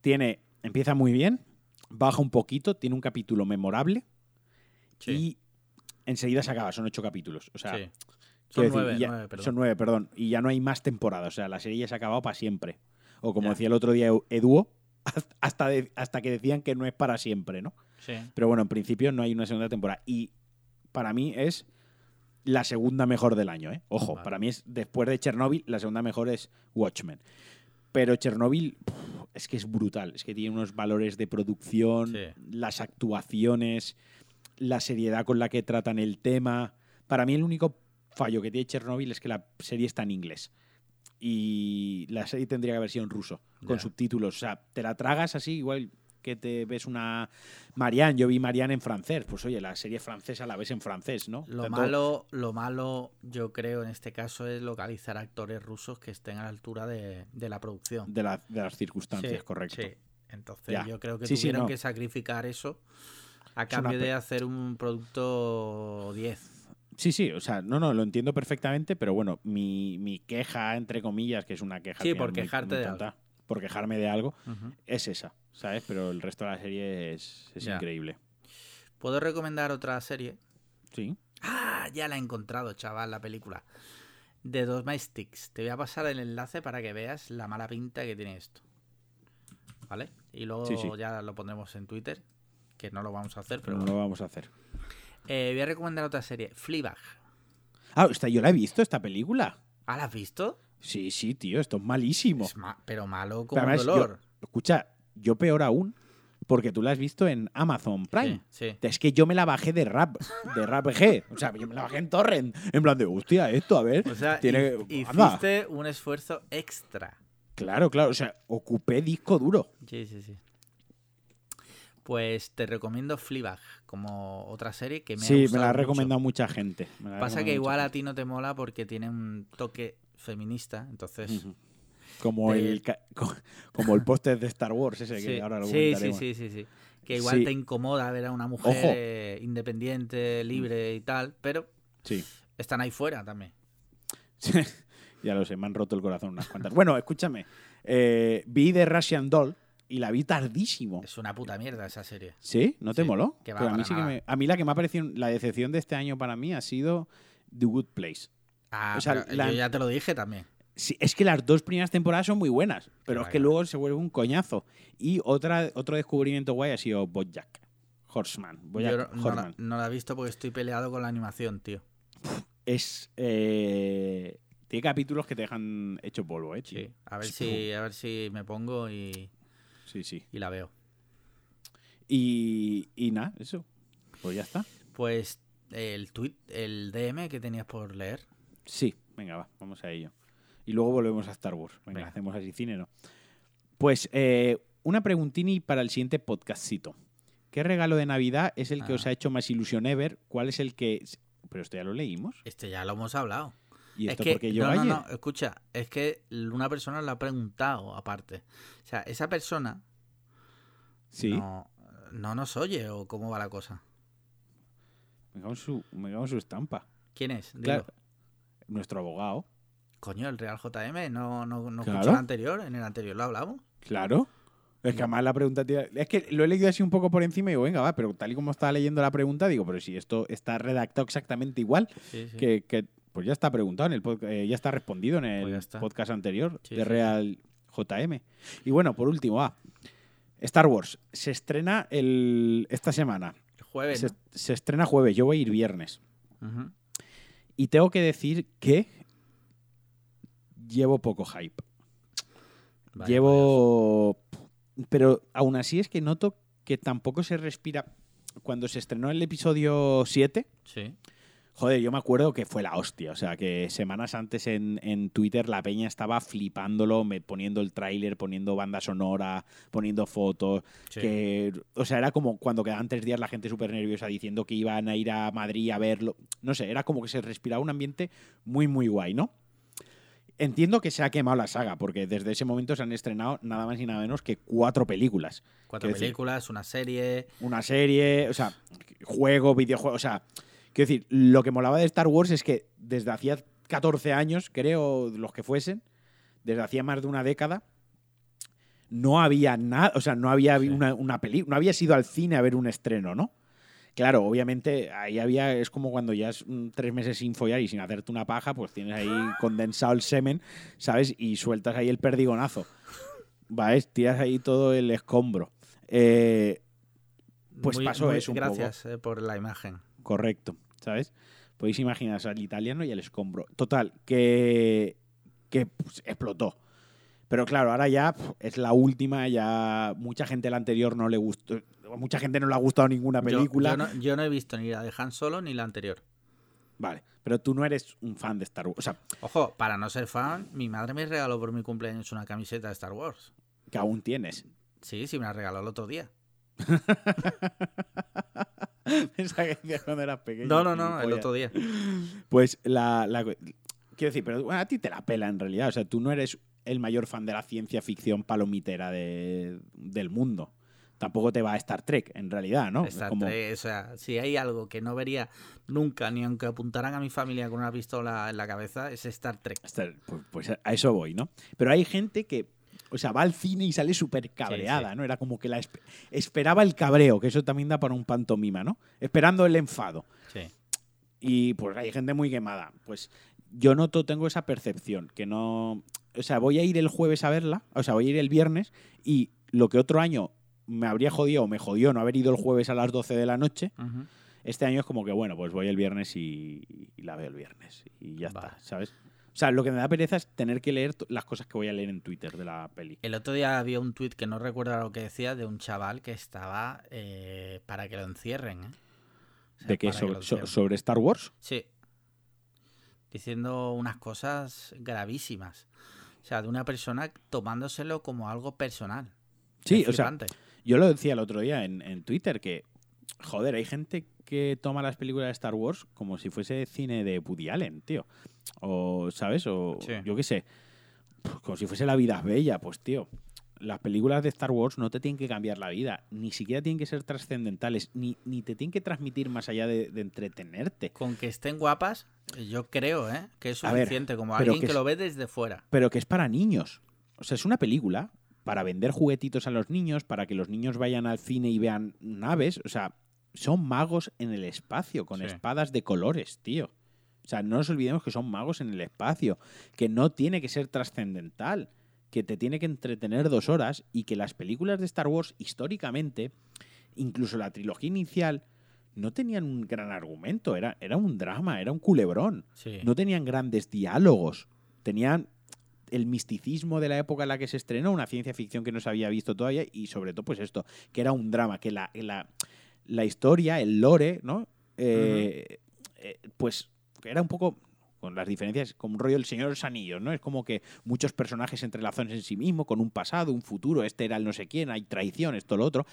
Tiene, empieza muy bien, baja un poquito, tiene un capítulo memorable Sí. y enseguida se acaba, son ocho capítulos. O sea, sí. Son decir, nueve, y ya- nueve, perdón. son nueve, perdón. Y ya no hay más temporadas, o sea, la serie ya se ha acabado para siempre. O como Ya. decía el otro día Eduo, hasta, de- hasta que decían que no es para siempre, ¿no? Sí. Pero bueno, en principio no hay una segunda temporada. Y para mí es la segunda mejor del año, ¿eh? Ojo, Vale. para mí es después de Chernobyl, la segunda mejor es Watchmen. Pero Chernobyl es que es brutal, es que tiene unos valores de producción, Sí. las actuaciones, la seriedad con la que tratan el tema. Para mí el único fallo que tiene Chernobyl es que la serie está en inglés. Y la serie tendría que haber sido en ruso, con subtítulos. O sea, te la tragas así, igual que te ves una Marianne. Yo vi Marianne en francés. Pues oye, la serie francesa la ves en francés, ¿no? Lo Tanto- malo, lo malo, yo creo, en este caso, es localizar actores rusos que estén a la altura de, de la producción. De, la- de las circunstancias, Sí, correcto. sí. Entonces, Ya. yo creo que Sí, sí, tuvieron no. que sacrificar eso a cambio de hacer un producto 10. Sí, sí, o sea, no, no, lo entiendo perfectamente, pero bueno, mi, mi queja, entre comillas, que es una queja Sí, por muy- de por quejarme de algo, es esa, ¿sabes? Pero el resto de la serie es, es increíble. ¿Puedo recomendar otra serie? Sí. Ah, ya la he encontrado, chaval, la película. The Domestics. Te voy a pasar el enlace para que veas la mala pinta que tiene esto. ¿Vale? Y luego Sí, sí. ya lo pondremos en Twitter, que no lo vamos a hacer, Pero pero no bueno. lo vamos a hacer. Eh, voy a recomendar otra serie, Fleabag. Ah, esta, yo la he visto, esta película. ¿Ah, la has visto? Sí, sí, tío, esto es malísimo. Es ma- pero malo Pero como además, yo- dolor. escucha, yo peor aún, porque tú la has visto en Amazon Prime. Sí, sí. Es que yo me la bajé de rap, de rap G. O sea, yo me la bajé en Torrent. En plan de, hostia, esto, a ver. O sea, tiene, hiciste un esfuerzo extra. Claro, claro. O sea, ocupé disco duro. Sí, sí, sí. Pues te recomiendo Fleabag como otra serie que me ha Sí, me gustado la ha mucho. recomendado mucha gente. me la ha Pasa que igual a ti no te mola porque tiene un toque feminista, entonces... Como te- el, como el póster de Star Wars ese que Sí, ahora lo sí, sí, sí, sí, sí. Que igual Sí. te incomoda ver a una mujer Ojo. Eh, independiente, libre y tal, pero Sí. están ahí fuera también. ya lo sé, me han roto el corazón unas cuantas. Bueno, escúchame. eh, vi The Russian Doll y la vi tardísimo. Es una puta mierda esa serie. ¿Sí? ¿No te Sí, moló? que va Pero a, mí para sí que nada. me- a mí la que me ha parecido, la decepción de este año para mí ha sido The Good Place. Ah, O sea, la- yo ya te lo dije también. Sí, es que las dos primeras temporadas son muy buenas, pero es que luego se vuelve un coñazo. Y otra, otro descubrimiento guay ha sido Bojack Horseman. Bojack Yo no, no la, Horseman. no la he visto porque estoy peleado con la animación, tío. Es. eh, tiene capítulos que te dejan hecho polvo, ¿eh? tío? Sí. A ver si, a ver si me pongo y, Sí, sí. y la veo. Y, y nada, eso. Pues ya está. Pues el tweet, el DM que tenías por leer. Sí, venga, va, vamos a ello. Y luego volvemos a Star Wars. Venga, Venga. hacemos así cine, ¿no? Pues eh, una preguntini para el siguiente podcastcito. ¿Qué regalo de Navidad es el que Ah. os ha hecho más ilusión ever? ¿Cuál es el que...? Pero esto ya lo leímos. Este ya lo hemos hablado. ¿Y es que, porque yo no, no, no, escucha, es que una persona lo ha preguntado aparte. O sea, esa persona Sí, no, no nos oye o cómo va la cosa. me cago en su, me cago en su estampa. ¿Quién es? Dilo. Claro. Nuestro abogado. Coño, el Real JM, no, no, no Claro. escuchó el anterior, en el anterior lo hablamos. Claro. Es que además la pregunta... Es que lo he leído así un poco por encima y digo, venga, va, pero tal y como estaba leyendo la pregunta, digo, pero si esto está redactado exactamente igual, Sí, sí. que, que, pues ya está preguntado en el pod- eh, ya está respondido en el Pues podcast anterior Sí, de sí, Real JM. Y bueno, por último, ah, Star Wars se estrena el, esta semana. El jueves. Se, ¿no? se estrena jueves, yo voy a ir viernes. Y tengo que decir que llevo poco hype. Llevo... Pero aún así es que noto que tampoco se respira... Cuando se estrenó el episodio 7, vaya. Sí. Joder, yo me acuerdo que fue la hostia. O sea, que semanas antes en, en Twitter la peña estaba flipándolo, me, poniendo el tráiler, poniendo banda sonora, poniendo fotos. sí. Que, o sea, era como cuando quedaban tres días la gente súper nerviosa diciendo que iban a ir a Madrid a verlo. No sé, era como que se respiraba un ambiente muy, muy guay, ¿no? Entiendo que se ha quemado la saga, porque desde ese momento se han estrenado nada más y nada menos que cuatro películas. Cuatro quiero decir- películas, una serie. Una serie, o sea, juego, videojuego, o sea, quiero decir, lo que molaba de Star Wars es que desde hacía 14 años, creo, los que fuesen, desde hacía más de una década, no había nada, o sea, no había Sí. una, una película, no había ido al cine a ver un estreno, ¿no? Claro, obviamente ahí había, es como cuando ya es tres meses sin follar y sin hacerte una paja, pues tienes ahí condensado el semen, ¿sabes? Y sueltas ahí el perdigonazo. ¿Vale? Tiras ahí todo el escombro. Eh, Pues Muy- pasó muy- eso un poco. Gracias eh, por la imagen. Correcto, ¿sabes? Podéis imaginaros al italiano y al escombro. Total, que, que pues, explotó. Pero claro, ahora ya pf, es la última, ya mucha gente la anterior no le gustó, mucha gente no le ha gustado ninguna Yo- película. Yo, no, yo no he visto ni la de Han Solo ni la anterior. Vale, pero tú no eres un fan de Star Wars, o sea, Ojo, para no ser fan, mi madre me regaló por mi cumpleaños una camiseta de Star Wars. que aún tienes. Sí, sí, me la regaló el otro día. Esa que decías cuando eras pequeño. No, no, no, el otro día. Pues la, la- Quiero decir, pero bueno, a ti te la pela en realidad. O sea, tú no eres el mayor fan de la ciencia ficción palomitera de- del mundo. Tampoco te va a Star Trek, en realidad, ¿no? Star como- Trek, o sea, si hay algo que no vería nunca, ni aunque apuntaran a mi familia con una pistola en la cabeza, es Star Trek. Star- pues, pues a eso voy, ¿no? Pero hay gente que, o sea, va al cine y sale súper cabreada, sí. ¿no? Era como que la espe- esperaba el cabreo, que eso también da para un pantomima, ¿no? Esperando el enfado. Sí. Y pues hay gente muy quemada. Pues yo noto, tengo esa percepción, que no... O sea, voy a ir el jueves a verla, o sea, voy a ir el viernes y lo que otro año me habría jodido o me jodió no haber ido el jueves a las 12 de la noche, este año es como que, bueno, pues voy el viernes y, y la veo el viernes y ya Vale. está, ¿sabes? O sea, lo que me da pereza es tener que leer las cosas que voy a leer en Twitter de la peli. El otro día había un tuit que no recuerdo lo que decía de un chaval que estaba eh, para que lo encierren. ¿eh? O sea, ¿De qué? que Sobre, so- encierren. ¿Sobre Star Wars? Sí. Diciendo unas cosas gravísimas. O sea, de una persona tomándoselo como algo personal. Sí, o sea. Yo lo decía el otro día en, en Twitter que, joder, hay gente que toma las películas de Star Wars como si fuese cine de Woody Allen, tío. O, ¿sabes? O Sí. yo qué sé. Como si fuese La vida es bella, pues, tío. Las películas de Star Wars no te tienen que cambiar la vida, ni siquiera tienen que ser trascendentales, ni, ni te tienen que transmitir más allá de, de entretenerte. Con que estén guapas, yo creo, ¿eh? Que es A ver, suficiente, como alguien que que, lo ve desde fuera. pero que es para niños. O sea, es una película para vender juguetitos a los niños, para que los niños vayan al cine y vean naves. O sea, son magos en el espacio, con Sí. espadas de colores, tío. O sea, no nos olvidemos que son magos en el espacio, que no tiene que ser trascendental, que te tiene que entretener dos horas y que las películas de Star Wars, históricamente, incluso la trilogía inicial, no tenían un gran argumento, era, era un drama, era un culebrón. Sí. No tenían grandes diálogos. Tenían el misticismo de la época en la que se estrenó, una ciencia ficción que no se había visto todavía, y sobre todo, pues esto, que era un drama, que la, la, la historia, el lore, ¿no? Eh, eh, pues era un poco con las diferencias, como un rollo del Señor de los Anillos, ¿no? Es como que muchos personajes entrelazados en sí mismo, con un pasado, un futuro, este era el no sé quién, hay traición, esto, lo otro.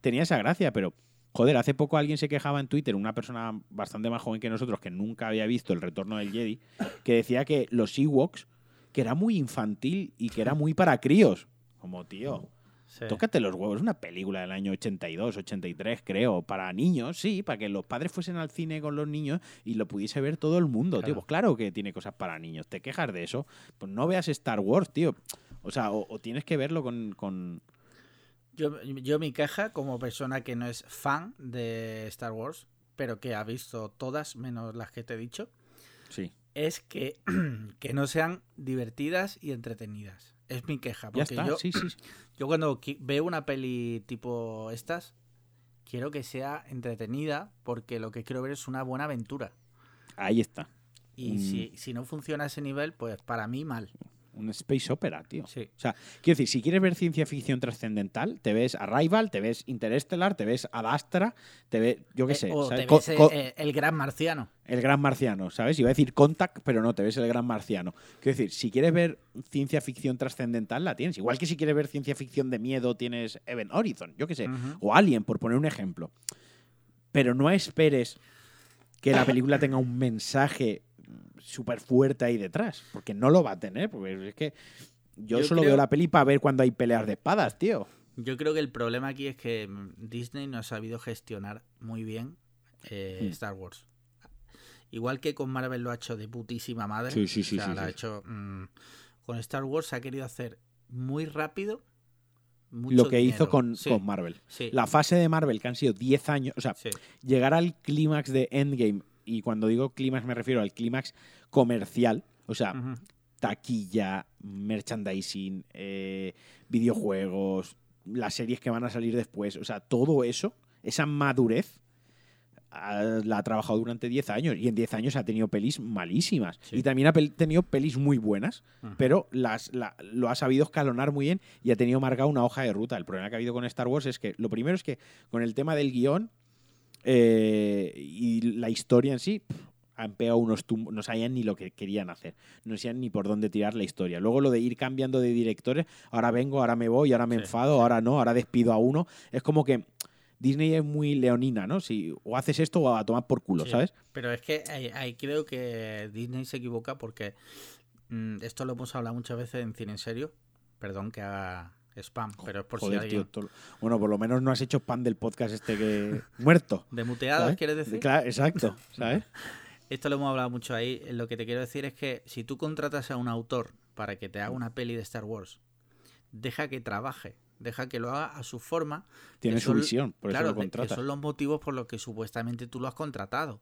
Tenía esa gracia, pero Joder, hace poco alguien se quejaba en Twitter, una persona bastante más joven que nosotros, que nunca había visto el retorno del Jedi, que decía que los Ewoks, que era muy infantil y que era muy para críos. Como, tío, Sí. tócate los huevos. Es una película del año 82, 83, creo, para niños, sí, para que los padres fuesen al cine con los niños y lo pudiese ver todo el mundo, tío. Pues claro que tiene cosas para niños. ¿Te quejas de eso? Pues no veas Star Wars, tío. O sea, o, o tienes que verlo con, con- Yo, yo mi queja, como persona que no es fan de Star Wars, pero que ha visto todas menos las que te he dicho, Sí. es que, que no sean divertidas y entretenidas. Es mi queja. Ya Porque está, yo, sí, sí. sí. yo cuando veo una peli tipo estas, quiero que sea entretenida porque lo que quiero ver es una buena aventura. Ahí está. Y Mm. si, si no funciona a ese nivel, pues para mí mal. Un space opera, tío. Sí. O sea, quiero decir, si quieres ver ciencia ficción trascendental, te ves Arrival, te ves Interstellar, te ves Ad Astra, te ves, yo qué Eh, sé, o te ves, eh, eh, el gran marciano. el gran marciano, ¿sabes? Iba a decir Contact, pero no, te ves el gran marciano. Quiero decir, si quieres ver ciencia ficción trascendental, la tienes. Igual que si quieres ver ciencia ficción de miedo, tienes Event Horizon, yo qué sé. O Alien, por poner un ejemplo. Pero no esperes que la película tenga un mensaje súper fuerte ahí detrás, porque no lo va a tener, porque es que yo, Yo solo creo- veo la peli para ver cuando hay peleas de espadas, tío. Yo creo que el problema aquí es que Disney no ha sabido gestionar muy bien eh, Hmm. Star Wars. Igual que con Marvel lo ha hecho de putísima madre. Sí, sí, sí, o sea, sí, lo ha hecho. mm, con Star Wars se ha querido hacer muy rápido. mucho Lo que hizo con, Sí, con Marvel. sí, La fase de Marvel, que han sido 10 años, o sea, sí. llegar al clímax de Endgame, y cuando digo clímax me refiero al clímax comercial, o sea, taquilla, merchandising, eh, videojuegos, las series que van a salir después, o sea, todo eso, esa madurez, ah, la ha trabajado durante 10 años y en 10 años ha tenido pelis malísimas Sí. y también ha pel- tenido pelis muy buenas, pero las, la- lo ha sabido escalonar muy bien y ha tenido marcada una hoja de ruta. El problema que ha habido con Star Wars es que lo primero es que con el tema del guion eh, y la historia en sí, pff, han pegado unos tumbos, no sabían ni lo que querían hacer, no sabían ni por dónde tirar la historia. Luego lo de ir cambiando de directores, ahora vengo, ahora me voy, ahora me Sí, enfado, ahora no, ahora despido a uno, es como que Disney es muy leonina, ¿no? Si o haces esto o a tomar por culo, Sí, ¿sabes? Pero es que ahí, ahí creo que Disney se equivoca porque mm, esto lo hemos hablado muchas veces en Cine en Serio. Perdón que haga spam, pero es por Joder, si alguien... tío, todo- Bueno, por lo menos no has hecho pan del podcast este que muerto. ¿De muteados quieres decir? Claro, exacto, ¿sabes? Esto lo hemos hablado mucho ahí. Lo que te quiero decir es que si tú contratas a un autor para que te haga una peli de Star Wars, deja que trabaje, deja que lo haga a su forma. Tiene su son- visión, por claro, eso lo de- que son los motivos por los que supuestamente tú lo has contratado.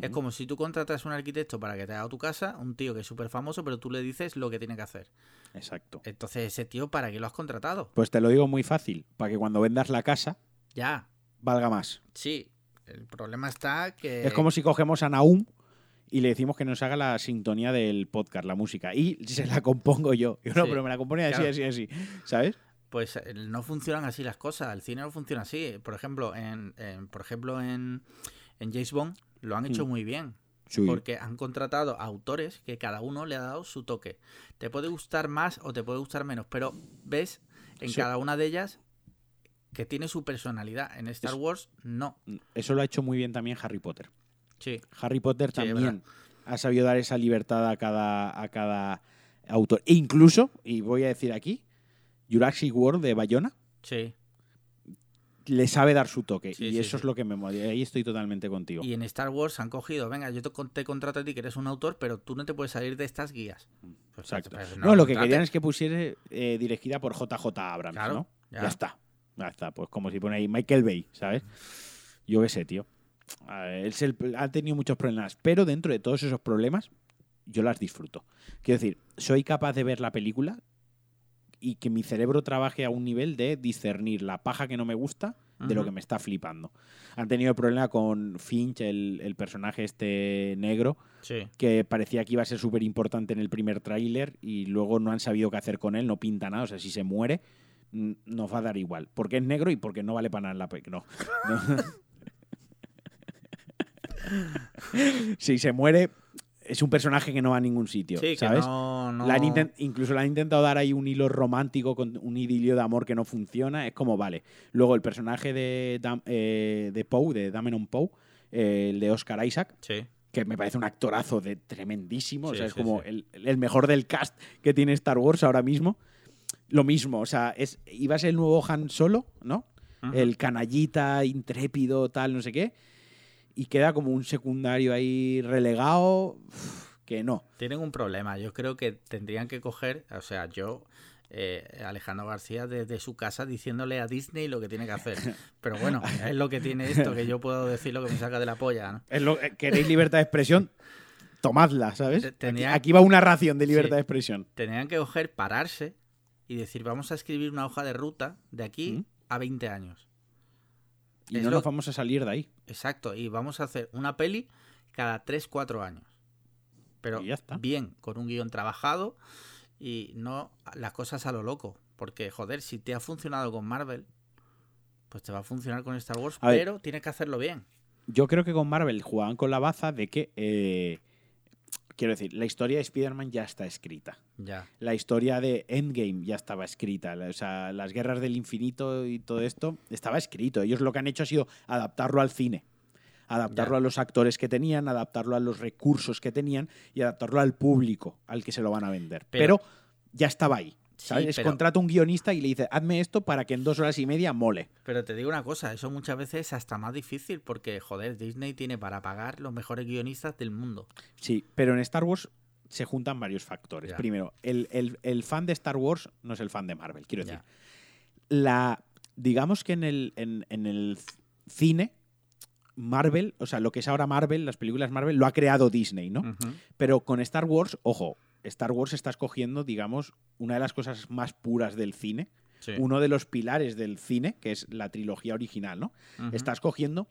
Es como si tú contratas a un arquitecto para que te haga tu casa, un tío que es súper famoso, pero tú le dices lo que tiene que hacer. Exacto. Entonces, ese tío, ¿para qué lo has contratado? Pues te lo digo muy fácil, para que cuando vendas la casa Ya, valga más. sí. El problema está que... Es como si cogemos a Naum y le decimos que nos haga la sintonía del podcast, la música, y se la compongo yo. Y no, Sí, pero me la componía así, claro. así, así. ¿Sabes? Pues eh, no funcionan así las cosas. El cine no funciona así. Por ejemplo, en, en- por ejemplo, en, en James Bond lo han hecho Mm. muy bien. Sí. Porque han contratado a autores que cada uno le ha dado su toque. Te puede gustar más o te puede gustar menos, pero ves en Sí. cada una de ellas que tiene su personalidad. En Star Wars, no. Eso lo ha hecho muy bien también Harry Potter. Sí, Harry Potter también ha sabido dar esa libertad a cada, a cada autor. E incluso, y voy a decir aquí, Jurassic World de Bayona sí. le sabe dar su toque. Sí, y sí, eso sí. es lo que me y Ahí estoy totalmente contigo. Y en Star Wars han cogido, venga, yo te, con- te contrato a ti que eres un autor, pero tú no te puedes salir de estas guías. Pues, Exacto. pues, No, lo que querían es que pusiese eh, dirigida por JJ Abrams, Claro, ¿no? ya. Ya. está. Ya está. Pues como si pone ahí Michael Bay, ¿sabes? Yo qué sé, tío. Ver, él se- ha tenido muchos problemas, pero dentro de todos esos problemas, yo las disfruto. Quiero decir, soy capaz de ver la película y que mi cerebro trabaje a un nivel de discernir la paja que no me gusta de lo que me está flipando. Han tenido problema con Finch, el, el personaje este negro, Sí. que parecía que iba a ser súper importante en el primer tráiler y luego no han sabido qué hacer con él, no pinta nada, o sea, si se muere nos va a dar igual, porque es negro y porque no vale para nada en la pe- no. No. si se muere es un personaje que no va a ningún sitio, Sí, que ¿sabes? no, no- La han incluso le han intentado dar ahí un hilo romántico con un idilio de amor que no funciona. Es como, vale. Luego el personaje de, Dam- eh, de Poe, de Dameron Poe, eh, el de Oscar Isaac, Sí. que me parece un actorazo de tremendísimo. o sea, es como. El, el mejor del cast que tiene Star Wars ahora mismo. Lo mismo, o sea, es, iba a ser el nuevo Han Solo, ¿no? El canallita, intrépido, tal, no sé qué. Y queda como un secundario ahí relegado. que no. Tienen un problema. Yo creo que tendrían que coger, o sea, yo, eh, Alejandro García, desde su casa diciéndole a Disney lo que tiene que hacer. Pero bueno, es lo que tiene esto, que yo puedo decir lo que me saca de la polla, ¿no? Es lo, eh, ¿Queréis libertad de expresión? Tomadla, ¿sabes? Aquí, va una ración de libertad Sí. de expresión. Tendrían que coger, pararse y decir, vamos a escribir una hoja de ruta de aquí ¿Mm? a 20 años. Y Es no lo- nos vamos a salir de ahí. Exacto, y vamos a hacer una peli cada 3-4 años. Pero ya está. bien, con un guion trabajado y no las cosas a lo loco. Porque, joder, si te ha funcionado con Marvel, pues te va a funcionar con Star Wars, A ver. pero tienes que hacerlo bien. Yo creo que con Marvel jugaban con la baza de que. eh, quiero decir, la historia de Spider-Man ya está escrita. Ya. La historia de Endgame ya estaba escrita. O sea, las guerras del infinito y todo esto estaba escrito. Ellos lo que han hecho ha sido adaptarlo al cine. Adaptarlo Ya. a los actores que tenían, adaptarlo a los recursos que tenían y adaptarlo al público al que se lo van a vender. Pero- Pero, ya estaba ahí. Sí, ¿sabes? Es pero- Contrata un guionista y le dice, hazme esto para que en dos horas y media mole. Pero te digo una cosa, eso muchas veces es hasta más difícil porque, joder, Disney tiene para pagar los mejores guionistas del mundo. Sí, pero en Star Wars se juntan varios factores. Ya. Primero, el, el- el fan de Star Wars no es el fan de Marvel, quiero Ya. decir. La, digamos que en el, en, en el cine, Marvel, o sea, lo que es ahora Marvel, las películas Marvel, lo ha creado Disney, ¿no? Pero con Star Wars, ojo, Star Wars está escogiendo, digamos, una de las cosas más puras del cine, Sí. uno de los pilares del cine, que es la trilogía original, ¿no? Ujú. Estás cogiendo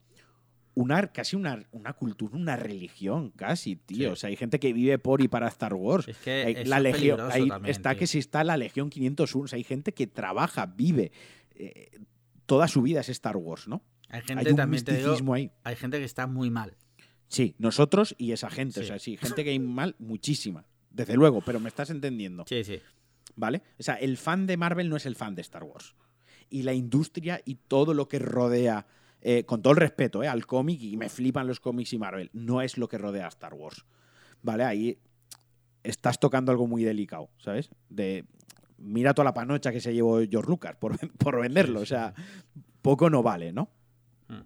una, casi una, una cultura, una religión, casi, tío. Sí. O sea, hay gente que vive por y para Star Wars. Es que Hay- la legión, ahí también, está tío. que si está la Legión 501. O sea, hay gente que trabaja, vive. eh, toda su vida es Star Wars, ¿no? Hay Hay gente un también te digo, misticismo ahí. hay gente que está muy mal. Sí, nosotros y esa gente. O sea, sí, gente que hay mal, muchísima. Desde luego, pero me estás entendiendo. Sí, sí. ¿Vale? O sea, el fan de Marvel no es el fan de Star Wars. Y la industria y todo lo que rodea, eh, con todo el respeto eh, al cómic, y me flipan los cómics y Marvel, no es lo que rodea a Star Wars. ¿Vale? Ahí estás tocando algo muy delicado, ¿sabes? De. Mira toda la panocha que se llevó George Lucas por, por venderlo. O sea, poco no vale, ¿no? Mm.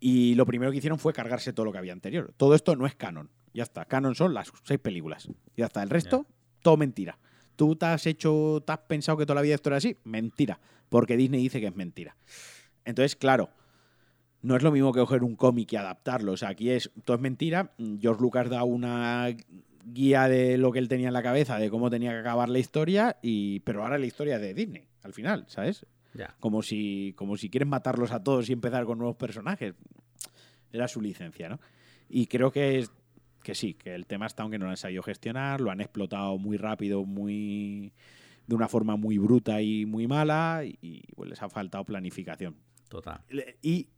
Y lo primero que hicieron fue cargarse todo lo que había anterior. Todo esto no es canon. Ya está. Canon son las seis películas. Ya está. El resto, todo mentira. ¿Tú te has hecho, te has pensado que toda la vida esto era así? Mentira. Porque Disney dice que es mentira. Entonces, claro, no es lo mismo que coger un cómic y adaptarlo. O sea, aquí es, todo es mentira. George Lucas da una guía de lo que él tenía en la cabeza, de cómo tenía que acabar la historia, y, pero ahora la historia es de Disney, al final, ¿sabes? Como si, como si quieren matarlos a todos y empezar con nuevos personajes. Era su licencia, ¿no? Y creo que, es, que sí, que el tema está aunque no lo han sabido gestionar, lo han explotado muy rápido, muy de una forma muy bruta y muy mala, y pues, les ha faltado planificación. Total. Y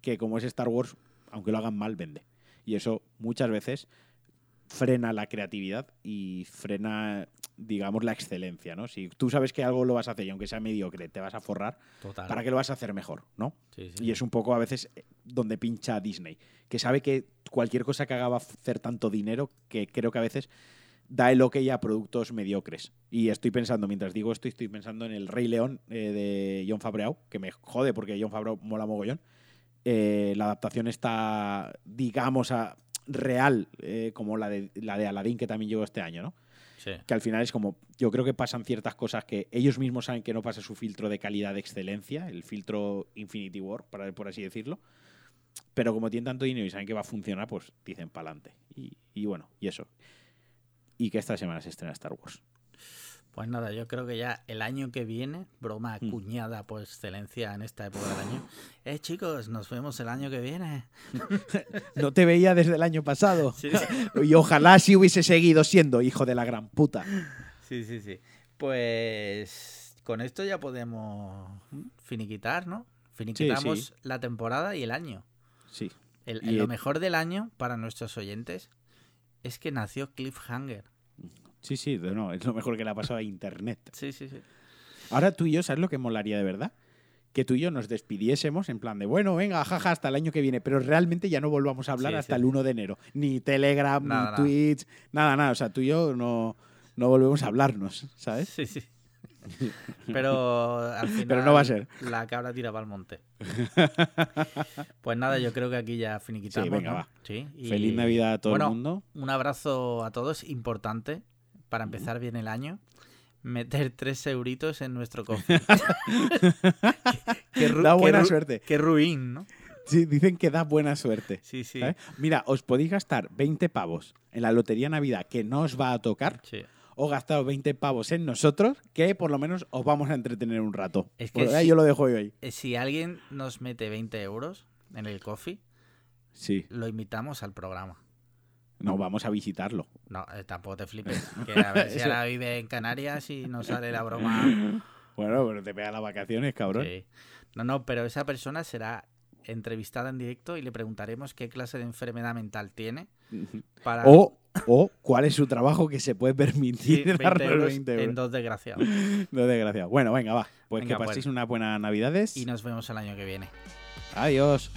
que como es Star Wars, aunque lo hagan mal, vende. Y eso muchas veces frena la creatividad y frena, digamos, la excelencia, ¿no? Si tú sabes que algo lo vas a hacer y aunque sea mediocre, te vas a forrar, Total. ¿para qué lo vas a hacer mejor, no? Sí, sí. Y es un poco a veces eh, donde pincha Disney, que sabe que cualquier cosa que haga va a hacer tanto dinero que creo que a veces da el ok a productos mediocres. Y estoy pensando, mientras digo esto, estoy pensando en el Rey León eh, de John Favreau, que me jode porque John Favreau mola mogollón. Eh, la adaptación está, digamos, a, real, eh, como la de, la de Aladdin, que también llegó este año, ¿no? Que al final es como, yo creo que pasan ciertas cosas que ellos mismos saben que no pasa su filtro de calidad de excelencia, el filtro Infinity War, por así decirlo, pero como tienen tanto dinero y saben que va a funcionar, pues dicen pa'lante. Y, y bueno, y eso. Y que esta semana se estrena Star Wars. Pues nada, yo creo que ya el año que viene, broma Mm. acuñada por excelencia en esta época del año. Eh, chicos, nos vemos el año que viene. No te veía desde el año pasado. Sí, Y ojalá si hubiese seguido siendo hijo de la gran puta. sí, sí. sí. Pues con esto ya podemos finiquitar, ¿no? Finiquitamos sí. la temporada y el año. Sí. El- lo mejor del año para nuestros oyentes es que nació Cliffhanger. Sí, sí, no, es lo mejor que le ha pasado a Internet. Sí, sí, sí. Ahora tú y yo, ¿sabes lo que molaría de verdad? Que tú y yo nos despidiésemos en plan de, bueno, venga, jaja, hasta el año que viene, pero realmente ya no volvamos a hablar Sí, hasta sí. el 1 de enero. Ni Telegram, Nada, ni nada. Twitch, nada, nada. O sea, tú y yo no, no volvemos a hablarnos, ¿sabes? Sí, sí. Pero al final Pero no va a ser. la cabra tira para el monte. Pues nada, yo creo que aquí ya finiquitamos. Sí, venga, ¿no? va. Sí, y- Feliz Navidad a todo bueno, el mundo. Un abrazo a todos, importante, para empezar bien el año. Meter tres euritos en nuestro cofre. qué, ru- Da qué buena ru- suerte. Qué ruin, ¿no? Sí, dicen que da buena suerte. Sí, sí. ¿sabes? Mira, os podéis gastar 20 pavos en la Lotería Navidad que no os va a tocar, sí. o gastaros 20 pavos en nosotros, que por lo menos os vamos a entretener un rato. Es que Por ahí sí. yo lo dejo yo ahí. Eh, Si alguien nos mete 20 euros en el coffee, Sí. lo invitamos al programa. No, vamos a visitarlo. No, eh, tampoco te flipes. Que a ver si ahora vive en Canarias y no sale la broma. Bueno, pero te pega las vacaciones, cabrón. Sí. No, no, pero esa persona será entrevistada en directo y le preguntaremos qué clase de enfermedad mental tiene para O, o cuál es su trabajo que se puede Sí, permitir 20 darnos euros 20 euros. en dos desgraciados. No desgraciado. Bueno, venga, va. Pues Venga, que pues. paséis unas buenas navidades. Y nos vemos el año que viene. Adiós.